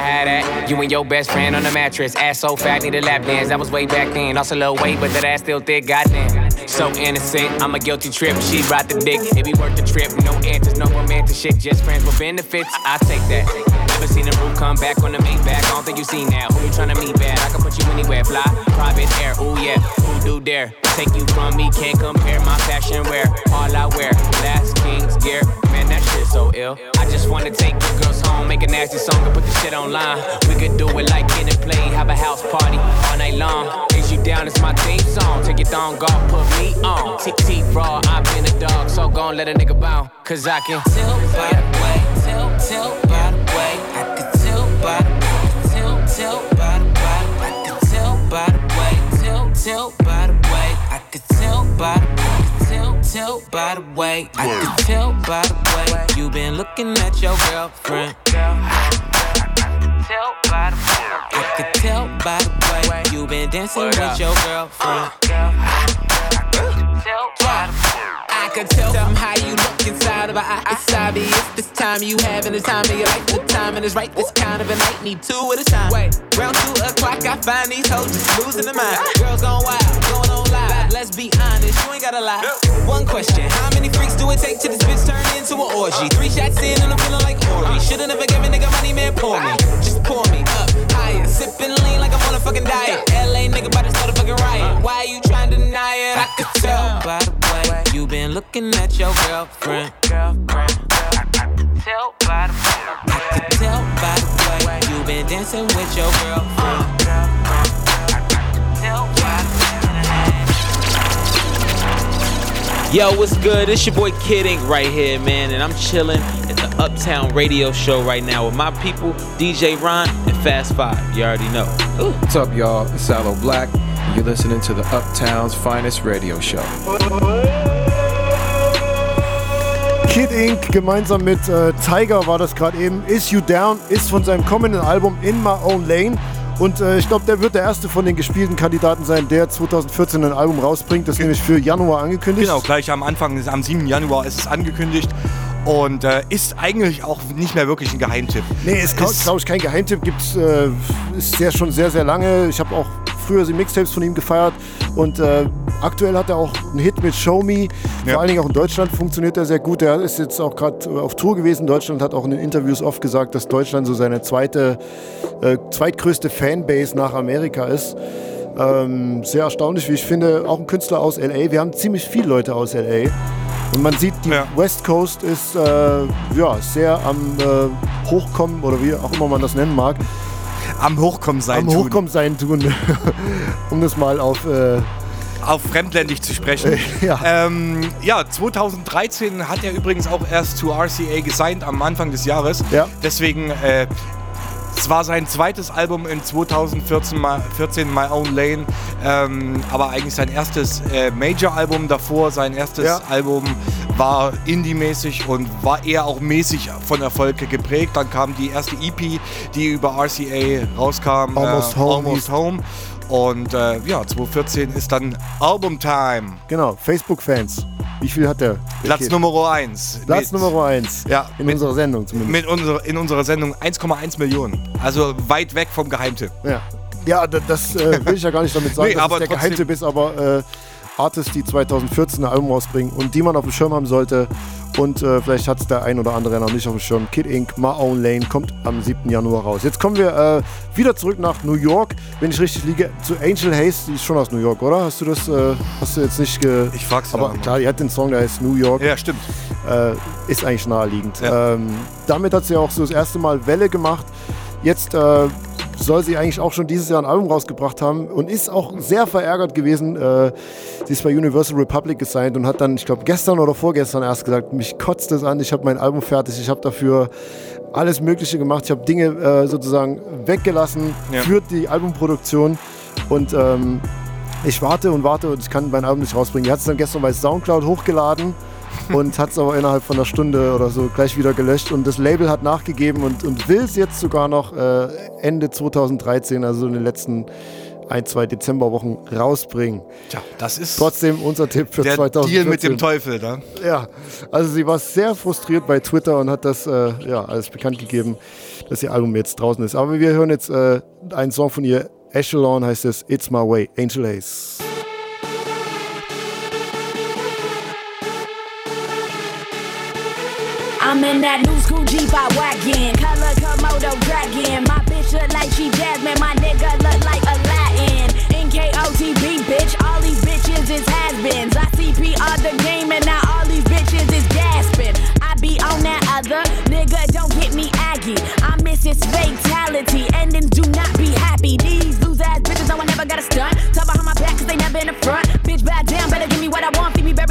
S30: Have that? You and your best friend on the mattress. Ass so fat, need a lap dance. That was way back then. Lost a little weight, but that ass still thick. Goddamn. So innocent, I'm a guilty trip. She brought the dick. It be worth the trip. No answers, no romantic shit. Just friends with benefits. I take that. Never seen a roof come back on the main back. I don't think you seen that. Who you tryna meet bad? I can put you anywhere. Fly, private air. Ooh yeah. Who do dare? Take you from me, can't compare my fashion wear. All I wear, last king's gear. Man, so ill. I just wanna take the girls home, make a nasty song and put the shit online. We could do it like in and play, have a house party all night long. Is you down? It's my theme song. Take your thong off, put me on. TT raw, I've been a dog, so gon' let a nigga bounce. Cause I can tell by the way, tell, tell by the way. I could tell by the way, tell, tell by the way. I could tell by the way, tell, tell by the way. I could tell by the way, tell, by the way. I could tell by the way you've been looking at your girlfriend. Tell by the way. I could tell by the way you been dancing with your girlfriend. Tell by the way. I could tell from how you look inside of her eye. It's obvious this time you having the time of your life. The timing is right. This kind of a night need two at a time. Wait, round two o'clock, I find these hoes just losing their mind. Girls going wild, going on live. Let's be honest, you ain't gotta lie. One question: How many freaks do it take to this bitch turn into an orgy? Three shots in and I'm feeling like Ori. Shoulda never gave a nigga money, man. Pour me, just pour me up higher. Sipping lean like I'm on a fucking diet. LA nigga about to start a fucking riot. Why are you trying to deny it? I could tell by the way you been looking at your girlfriend. Girlfriend. Tell by the way. I tell by the way you been dancing with your girlfriend. Tell
S31: Yo, what's good? It's your boy Kid Ink right here, man, and I'm chilling at the Uptown Radio Show right now with my people, DJ Ron and Fast Five. You already know.
S32: What's up, y'all? It's Sallow Black. and You're listening to the Uptown's finest radio show.
S11: Kid Ink gemeinsam mit äh, Tyga war das gerade eben. Is You Down ist von seinem kommenden Album In My Own Lane. Und äh, ich glaube, der wird der erste von den gespielten Kandidaten sein, der 2014 ein Album rausbringt. Das ist nämlich für Januar angekündigt.
S12: Genau, gleich am Anfang, am 7. Januar ist es angekündigt. Und äh, ist eigentlich auch nicht mehr wirklich ein Geheimtipp.
S11: Nee, ist, glaube ich, kein Geheimtipp. Gibt's, äh, ist der schon sehr, sehr lange. Ich habe auch früher die Mixtapes von ihm gefeiert. Und äh, aktuell hat er auch einen Hit mit Show Me. Vor allen Dingen auch in Deutschland funktioniert er sehr gut. Er ist jetzt auch gerade auf Tour gewesen. Deutschland hat auch in den Interviews oft gesagt, dass Deutschland so seine zweite, äh, zweitgrößte Fanbase nach Amerika ist. Ähm, sehr erstaunlich, wie ich finde. Auch ein Künstler aus LA. Wir haben ziemlich viele Leute aus LA. Und man sieht, die West Coast ist äh, ja, sehr am äh, Hochkommen oder wie auch immer man das nennen mag.
S12: Am Hochkommen sein
S11: Am
S12: tun.
S11: Hochkommen sein tun. um das mal auf. Äh,
S12: auf fremdländisch zu sprechen.
S11: ja.
S12: Ähm, ja, 2013 hat er übrigens auch erst zu RCA gesigned am Anfang des Jahres.
S11: Ja.
S12: Deswegen, äh, es war sein zweites Album in 2014, My, 14, My Own Lane, ähm, aber eigentlich sein erstes äh, Major-Album davor. Sein erstes
S11: Ja.
S12: Album war indie-mäßig und war eher auch mäßig von Erfolg geprägt. Dann kam die erste EP, die über RCA rauskam.
S11: Almost
S12: äh,
S11: Home
S12: Almost Home. Und äh, ja, 2014 ist dann Album Time.
S11: genau, Facebook-Fans. Wie viel hat der?
S12: Platz
S11: Kid?
S12: Nummer 1.
S11: Platz Nummer 1.
S12: Ja,
S11: in unserer Sendung zumindest.
S12: Mit unserer, in unserer Sendung 1,1 Millionen. Also weit weg vom Geheimtipp.
S11: Ja. Ja, da- das äh, will ich ja gar nicht damit sagen,
S12: Nee,
S11: dass
S12: aber
S11: es der Geheimtipp ist, aber äh, Artists, die 2014 ein Album rausbringen und die man auf dem Schirm haben sollte. Und äh, vielleicht hat es der ein oder andere noch nicht auf dem Schirm. Kid Inc., My Own Lane kommt am 7. Januar raus. Jetzt kommen wir äh, wieder zurück nach New York, wenn ich richtig liege, zu Angel Hayes. Die ist schon aus New York, oder? Hast du das, äh, hast du jetzt nicht ge...
S12: Ich frag's
S11: Aber klar, die hat den Song, der heißt New York.
S12: Ja, stimmt.
S11: Äh, ist eigentlich naheliegend. Ähm, damit hat sie auch so das erste Mal Welle gemacht. Jetzt äh, soll sie eigentlich auch schon dieses Jahr ein Album rausgebracht haben und ist auch sehr verärgert gewesen. Äh, sie ist bei Universal Republic gesigned und hat dann, ich glaube, gestern oder vorgestern erst gesagt, mich kotzt es an, ich habe mein Album fertig, ich habe dafür alles Mögliche gemacht, ich habe Dinge äh, sozusagen weggelassen
S12: Ja.
S11: für die Albumproduktion und ähm, ich warte und warte und ich kann mein Album nicht rausbringen. Die hat es dann gestern bei Soundcloud hochgeladen und hat es aber innerhalb von einer Stunde oder so gleich wieder gelöscht. Und das Label hat nachgegeben und, und will es jetzt sogar noch äh, Ende 2013, also in den letzten ein, zwei Dezemberwochen rausbringen.
S12: Tja, das ist
S11: Trotzdem unser Tipp für
S12: der
S11: 2014.
S12: Deal mit dem Teufel, ne?
S11: Ja, also sie war sehr frustriert bei Twitter und hat das äh, ja, alles bekannt gegeben, dass ihr Album jetzt draußen ist. Aber wir hören jetzt äh, einen Song von ihr, Echelon heißt es, It's My Way, Angel Ace.
S33: I'm in that new school I wagon, color Komodo dragon. My bitch look like she Jasmine, my nigga look like Aladdin. NKOTB, bitch, all these bitches is has-beens. I CPR the game and now all these bitches is gasping. I be on that other, nigga, don't get me aggy. I miss his fatality, endings do not be happy. These loose ass bitches, no one never got a stunt. Talk how my back, cause they never in the front. Bitch, back down, better give me what I want. Feed me berries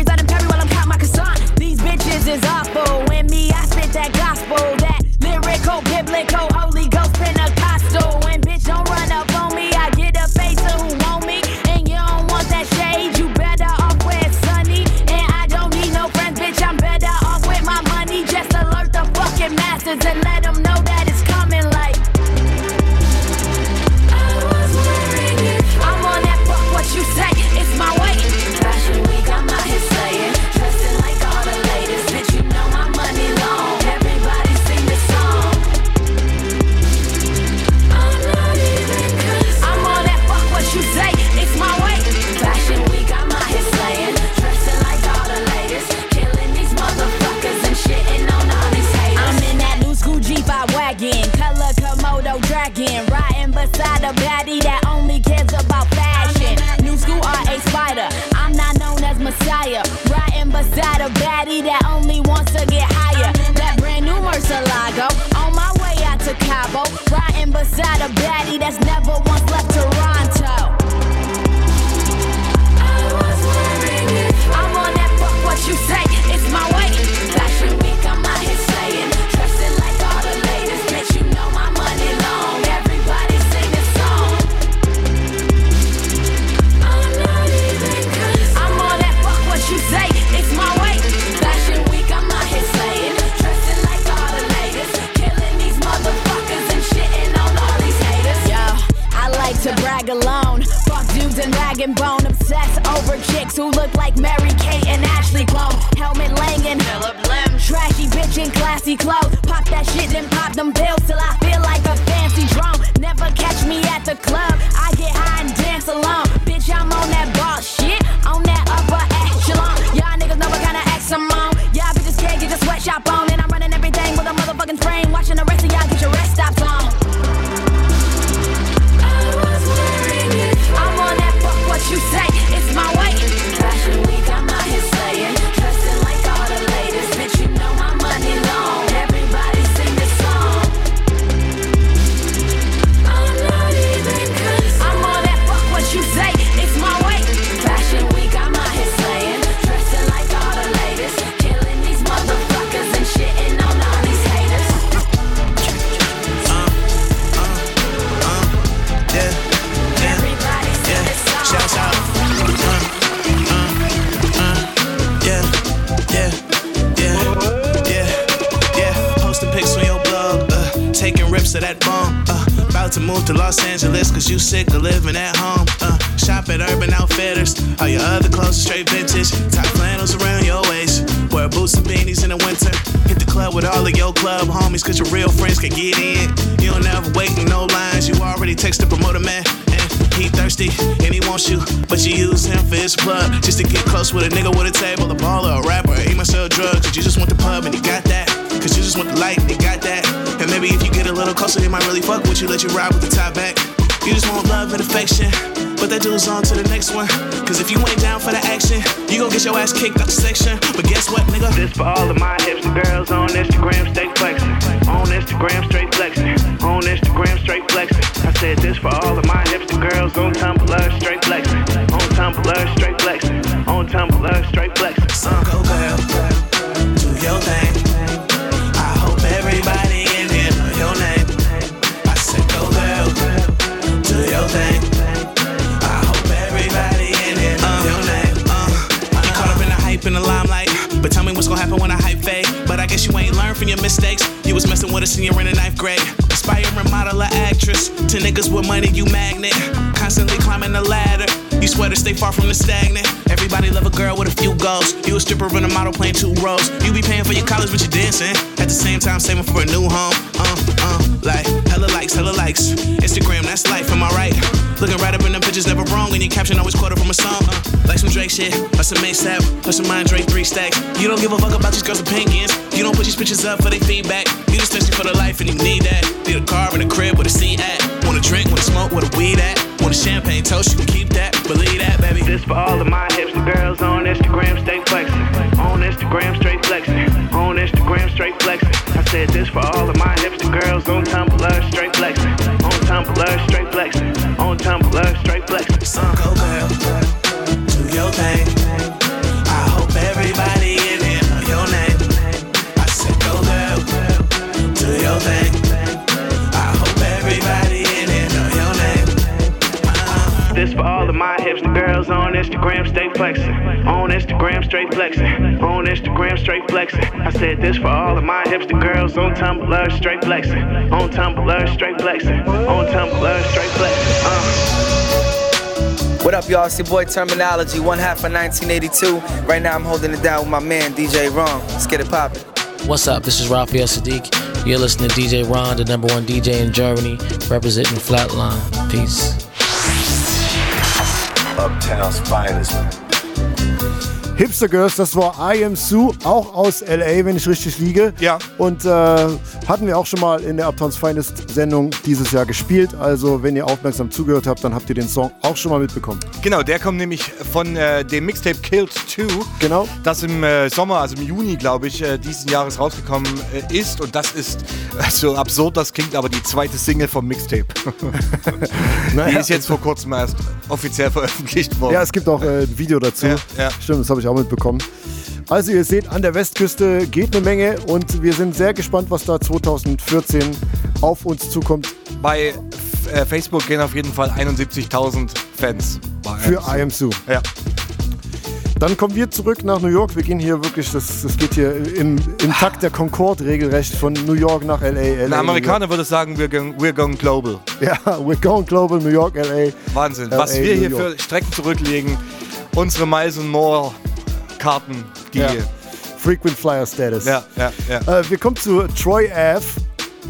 S33: get in. You
S25: don't ever wait in no lines, you already
S34: text the promoter man. And he thirsty and he wants you, but you use him for his plug. Just to get close with a nigga with a table, a baller, a rapper. He might sell drugs, but you just want the pub and he got that. Cause you just want the light and he got that. And maybe if you get a little closer, he might really fuck with you, let you ride with the top back. You just want love and affection. But that dude's on to the next one. Cause if you ain't down for the action, you gon' get your ass kicked out the section. But guess what, nigga?
S35: This for all of my hipster girls on Instagram, stay flexing. On Instagram, straight flexing. On Instagram, straight flexing. I said this for all of my hipster girls on Tumblr, straight flexing. On Tumblr, straight flexing. On Tumblr, straight flexing.
S34: Stay far from the stagnant. Everybody love a girl with a few goals. You a stripper and a model playing two roles. You be paying for your college, but you're dancing. At the same time, saving for a new home. Uh, uh, like, hella likes, hella likes. Instagram, that's life, am I right? Looking right up in them pictures, never wrong. And your caption always quoted from a song. Uh, like some Drake shit, or some ASAP, or some Mind Drake three stacks. You don't give a fuck about these girls' opinions. You don't put these pictures up for their feedback. You just thirsty for the life and you need that. Need a car and a crib with a seat at. Wanna drink, wanna smoke, with a weed at. Want a champagne toast, you can keep that. Believe that, baby.
S35: This for all of my hipster girls on Instagram, stay flexing. On Instagram, straight flexing. On Instagram, straight flexing. I said this for all of my hipster girls on Tumblr, straight flexing. On Tumblr, straight flexing. On Tumblr, straight flexing. Uh.
S34: So go girl, do your thing.
S35: Instagram, stay flexing. On Instagram, straight flexing. On Instagram, straight flexing. I said this for all of my hipster girls on Tumblr, straight flexing. On Tumblr, straight flexing. On Tumblr, straight flexing. Uh.
S36: What up, y'all? It's your boy Termanology, one half of 1982. Right now, I'm holding it down with my man, DJ Ron. Let's get it poppin'.
S37: What's up? This is Raphael Saadiq. You're listening to DJ Ron, the number one DJ in Germany, representing Flatline. Peace.
S17: Uptown's finest.
S11: Hipster Girls, das war I Am Sue, auch aus LA, wenn ich richtig liege.
S12: Ja.
S11: Und äh, hatten wir auch schon mal in der Uptowns Finest Sendung dieses Jahr gespielt. Also, wenn ihr aufmerksam zugehört habt, dann habt ihr den Song auch schon mal mitbekommen.
S12: Genau, der kommt nämlich von äh, dem Mixtape Killed 2.
S11: Genau.
S12: Das im äh, Sommer, also im Juni, glaube ich, äh, diesen Jahres rausgekommen äh, ist. Und das ist, so absurd das klingt, aber die zweite Single vom Mixtape. die ist jetzt vor kurzem erst offiziell veröffentlicht worden.
S11: Ja, es gibt auch äh, ein Video dazu.
S12: Ja, ja.
S11: Stimmt, das habe ich auch mitbekommen. Also ihr seht, an der Westküste geht eine Menge und wir sind sehr gespannt, was da 2014 auf uns zukommt.
S12: Bei F äh, Facebook gehen auf jeden Fall 71.000 Fans. Bei
S11: Für I Am Sue.
S12: Ja.
S11: Dann kommen wir zurück nach New York. Wir gehen hier wirklich, das, das geht hier im, im Takt der Concorde regelrecht von New York nach LA. LA
S12: Ein Amerikaner würde sagen, we're going, we're going global.
S11: Ja, we're going global, New York, LA.
S12: Wahnsinn.
S11: LA,
S12: Was wir
S11: New
S12: hier
S11: York.
S12: für Strecken zurücklegen, unsere Miles and More Karten, die.
S11: Ja. Frequent Flyer Status.
S12: Ja, ja, ja.
S11: Äh, wir kommen zu Troy Ave.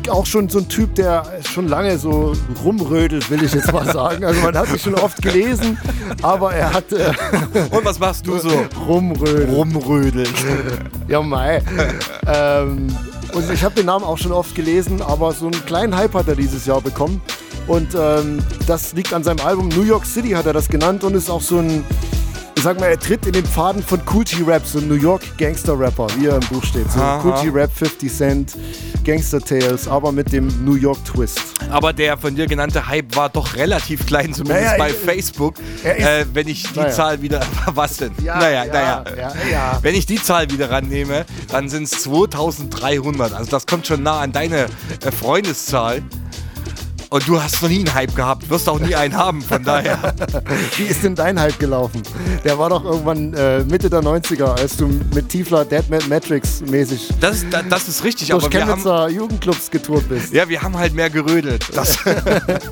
S11: Auch schon so ein Typ, der schon lange so rumrödelt, will ich jetzt mal sagen. Also man hat ihn schon oft gelesen, aber er hat... Äh,
S12: Und was machst du so?
S11: Rumrödeln.
S12: Rumrödeln.
S11: ja, mei. ähm, und ich habe den Namen auch schon oft gelesen, aber so einen kleinen Hype hat er dieses Jahr bekommen. Und ähm, das liegt an seinem Album New York City, hat er das genannt und ist auch so ein, sag mal, er tritt in den Pfaden von Cool G-Rap, so New York Gangster-Rapper, wie er im Buch steht. So
S12: Aha.
S11: Cool G-Rap, 50 Cent, Gangster Tales, aber mit dem New York Twist.
S12: Aber der von dir genannte Hype war doch relativ klein, zumindest
S11: Naja,
S12: bei
S11: ich-
S12: Facebook.
S11: er ist-
S12: Äh, wenn ich die
S11: Naja.
S12: Zahl wieder. Was denn?
S11: Ja,
S12: naja,
S11: ja,
S12: naja.
S11: ja, ja.
S12: Wenn ich die Zahl wieder rannehme, dann sind es 2300. Also das kommt schon nah an deine äh, Freundeszahl. Und du hast noch nie einen Hype gehabt, wirst auch nie einen haben, von daher.
S11: Wie ist denn dein Hype gelaufen? Der war doch irgendwann äh, Mitte der 90er, als du mit Tiefler Deadman Matrix mäßig
S12: Das, da- das ist richtig,
S11: durch
S12: aber wir haben,
S11: Chemnitzer Jugendclubs getourt bist.
S12: ja, wir haben halt mehr gerödelt. Das,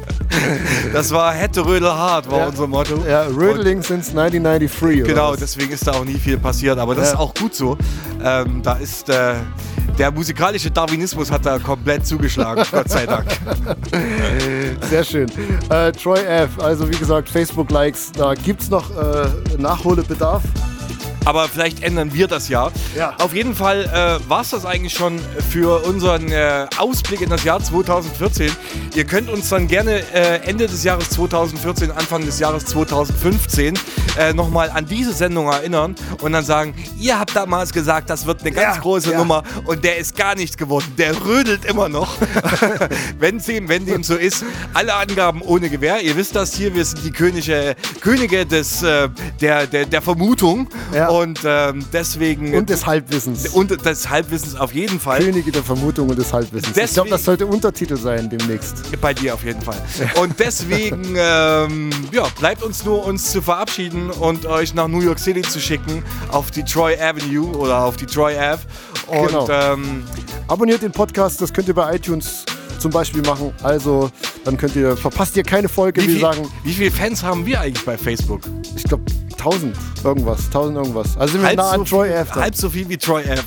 S12: das war hätte Rödel hart, war
S11: Ja.
S12: unser Motto.
S11: Ja, Rödeling since 1993. oder
S12: Genau, deswegen ist da auch nie viel passiert. Aber das
S11: Ja.
S12: ist auch gut so. Ähm, da ist äh, der musikalische Darwinismus hat da komplett zugeschlagen, Gott sei Dank.
S11: Sehr schön. Äh, Troy F., also wie gesagt, Facebook-Likes, da gibt es noch äh, Nachholbedarf.
S12: Aber vielleicht ändern wir das ja.
S11: Ja.
S12: Auf jeden Fall äh, war es das eigentlich schon für unseren äh, Ausblick in das Jahr 2014. Ihr könnt uns dann gerne äh, Ende des Jahres 2014, Anfang des Jahres 2015 äh, nochmal an diese Sendung erinnern und dann sagen, ihr habt damals gesagt, das wird eine ganz
S11: Ja,
S12: große
S11: ja.
S12: Nummer und der ist gar nichts geworden. Der rödelt immer noch. wenn dem, wenn dem so ist, alle Angaben ohne Gewähr. Ihr wisst das hier, wir sind die Könige, Könige des, äh, der, der, der Vermutung und ähm, deswegen...
S11: Und des Halbwissens.
S12: Und des Halbwissens auf jeden Fall.
S11: Könige der Vermutung und des Halbwissens. ich glaube,
S12: Deswegen-
S11: das sollte Untertitel sein demnächst.
S12: Bei dir auf jeden Fall. Und deswegen ähm, ja, bleibt uns nur, uns zu verabschieden und euch nach New York City zu schicken auf die Troy Avenue oder auf die Troy Ave. Und
S11: Genau.
S12: ähm,
S11: Abonniert den Podcast, das könnt ihr bei iTunes zum Beispiel machen. Also, dann könnt ihr, verpasst ihr keine Folge.
S12: wie, viel,
S11: sagen,
S12: wie viele Fans haben wir eigentlich bei Facebook?
S11: ich glaube, 1000 irgendwas. 1000 irgendwas. Also sind wir
S12: halb,
S11: nah
S12: so
S11: an Troy
S12: viel,
S11: F.
S12: halb so viel wie Troy Ave.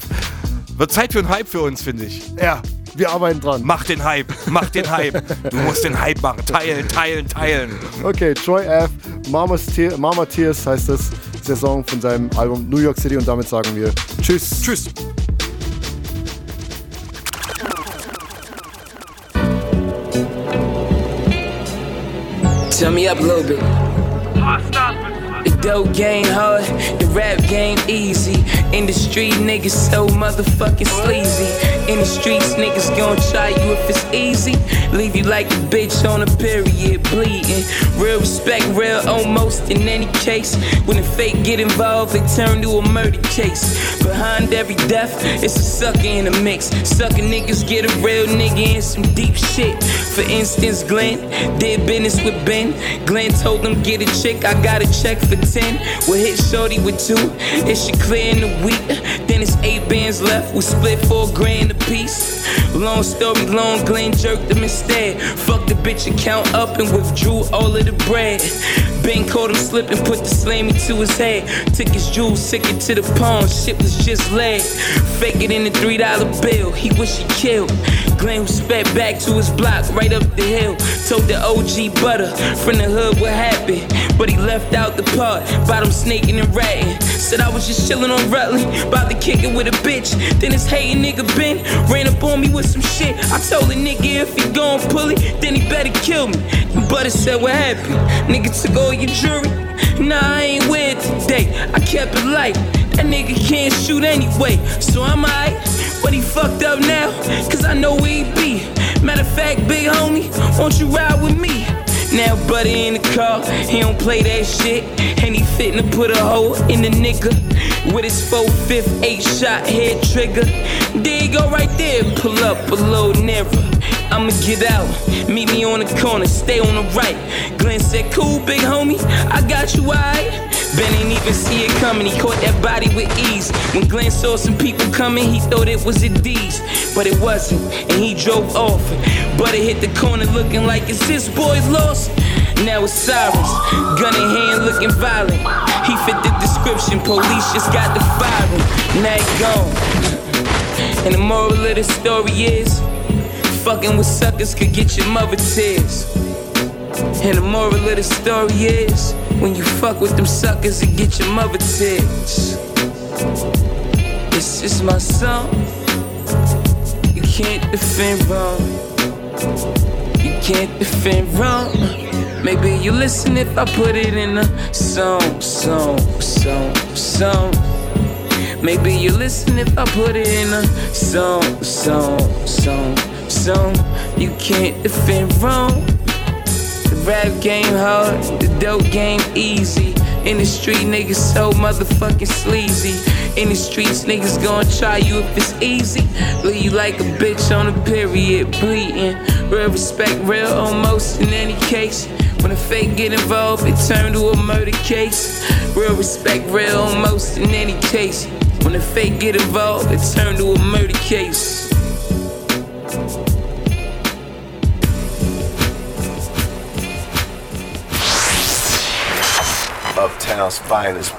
S12: Wird Zeit für einen Hype für uns, finde ich.
S11: Ja, wir arbeiten dran.
S12: Mach den Hype, mach den Hype. Du musst den Hype machen. Teilen, teilen, teilen.
S11: Okay, Troy F. Mama's Te Mama Tears heißt das. Song von seinem Album New York City und damit sagen wir Tschüss.
S12: Tschüss.
S38: Turn me up a little bit. The dope game hard, the rap game easy. In the street, niggas so motherfucking sleazy. In the streets, niggas gon' try you if it's easy. Leave you like a bitch on a period, bleeding. Real respect, real almost in any case. When the fake get involved, they turn to a murder case. Behind every death, it's a sucker in the mix. Sucker niggas get a real nigga in some deep shit. For instance, Glenn did business with Ben. Glenn told him get a chick, I got a check 10. We'll hit shorty with two. It should clear in a week. Then it's eight bands left. We split four grand a piece. Long story long, Glenn jerked him instead. Fuck the bitch and count up and withdrew all of the bread. Ben caught him slipping, put the slammy to his head. Took his jewels, took it to the pawn. Shit was just lead. Fake it in a three dollar bill. He wish he killed. Glenn sped back to his block right up the hill. Told the OG butter from the hood what happened. But he left out the part about him snaking and ratting. Said I was just chilling on Rutland, about to kick it with a bitch. Then this hating nigga Ben ran up on me with some shit. I told the nigga if he gon' pull it, then he better kill me. And Butter said what happened? Nigga took all your jewelry. Nah, I ain't weird today. I kept it light. That nigga can't shoot anyway, so I'm alright. But he fucked up now, cause I know where he be. Matter of fact, big homie, won't you ride with me? Now Buddy in the car, he don't play that shit. And he fitting to put a hole in the nigga. With his 4 5th 8 shot head trigger. There you go right there, pull up a little nearer. I'ma get out, meet me on the corner, stay on the right. Glenn said, cool, big homie, I got you, alright. Ben ain't even see it coming, he caught that body with ease. When Glenn saw some people coming, he thought it was a D's. But it wasn't, and he drove off. But it hit the corner looking like, is this boy's lost? Now it's sirens, gun in hand looking violent. He fit the description, police just got the firing. Now he gone. And the moral of the story is, fucking with suckers could get your mother tears. And the moral of the story is, when you fuck with them suckers, it get your mother tears. This is my song. You can't defend wrong. You can't defend wrong. Maybe you listen if I put it in a song, song, song, song. Maybe you listen if I put it in a song, song, song, song. You can't defend wrong. The rap game hard, the dope game easy. In the street, niggas so motherfucking sleazy. In the streets, niggas gonna try you if it's easy. Leave you like a bitch on a period, bleeding. Real respect, real almost in any case. When a fake get involved, it turn to a murder case. Real respect, real almost in any case. When a fake get involved, it turn to a murder case.
S17: Uptown's finest.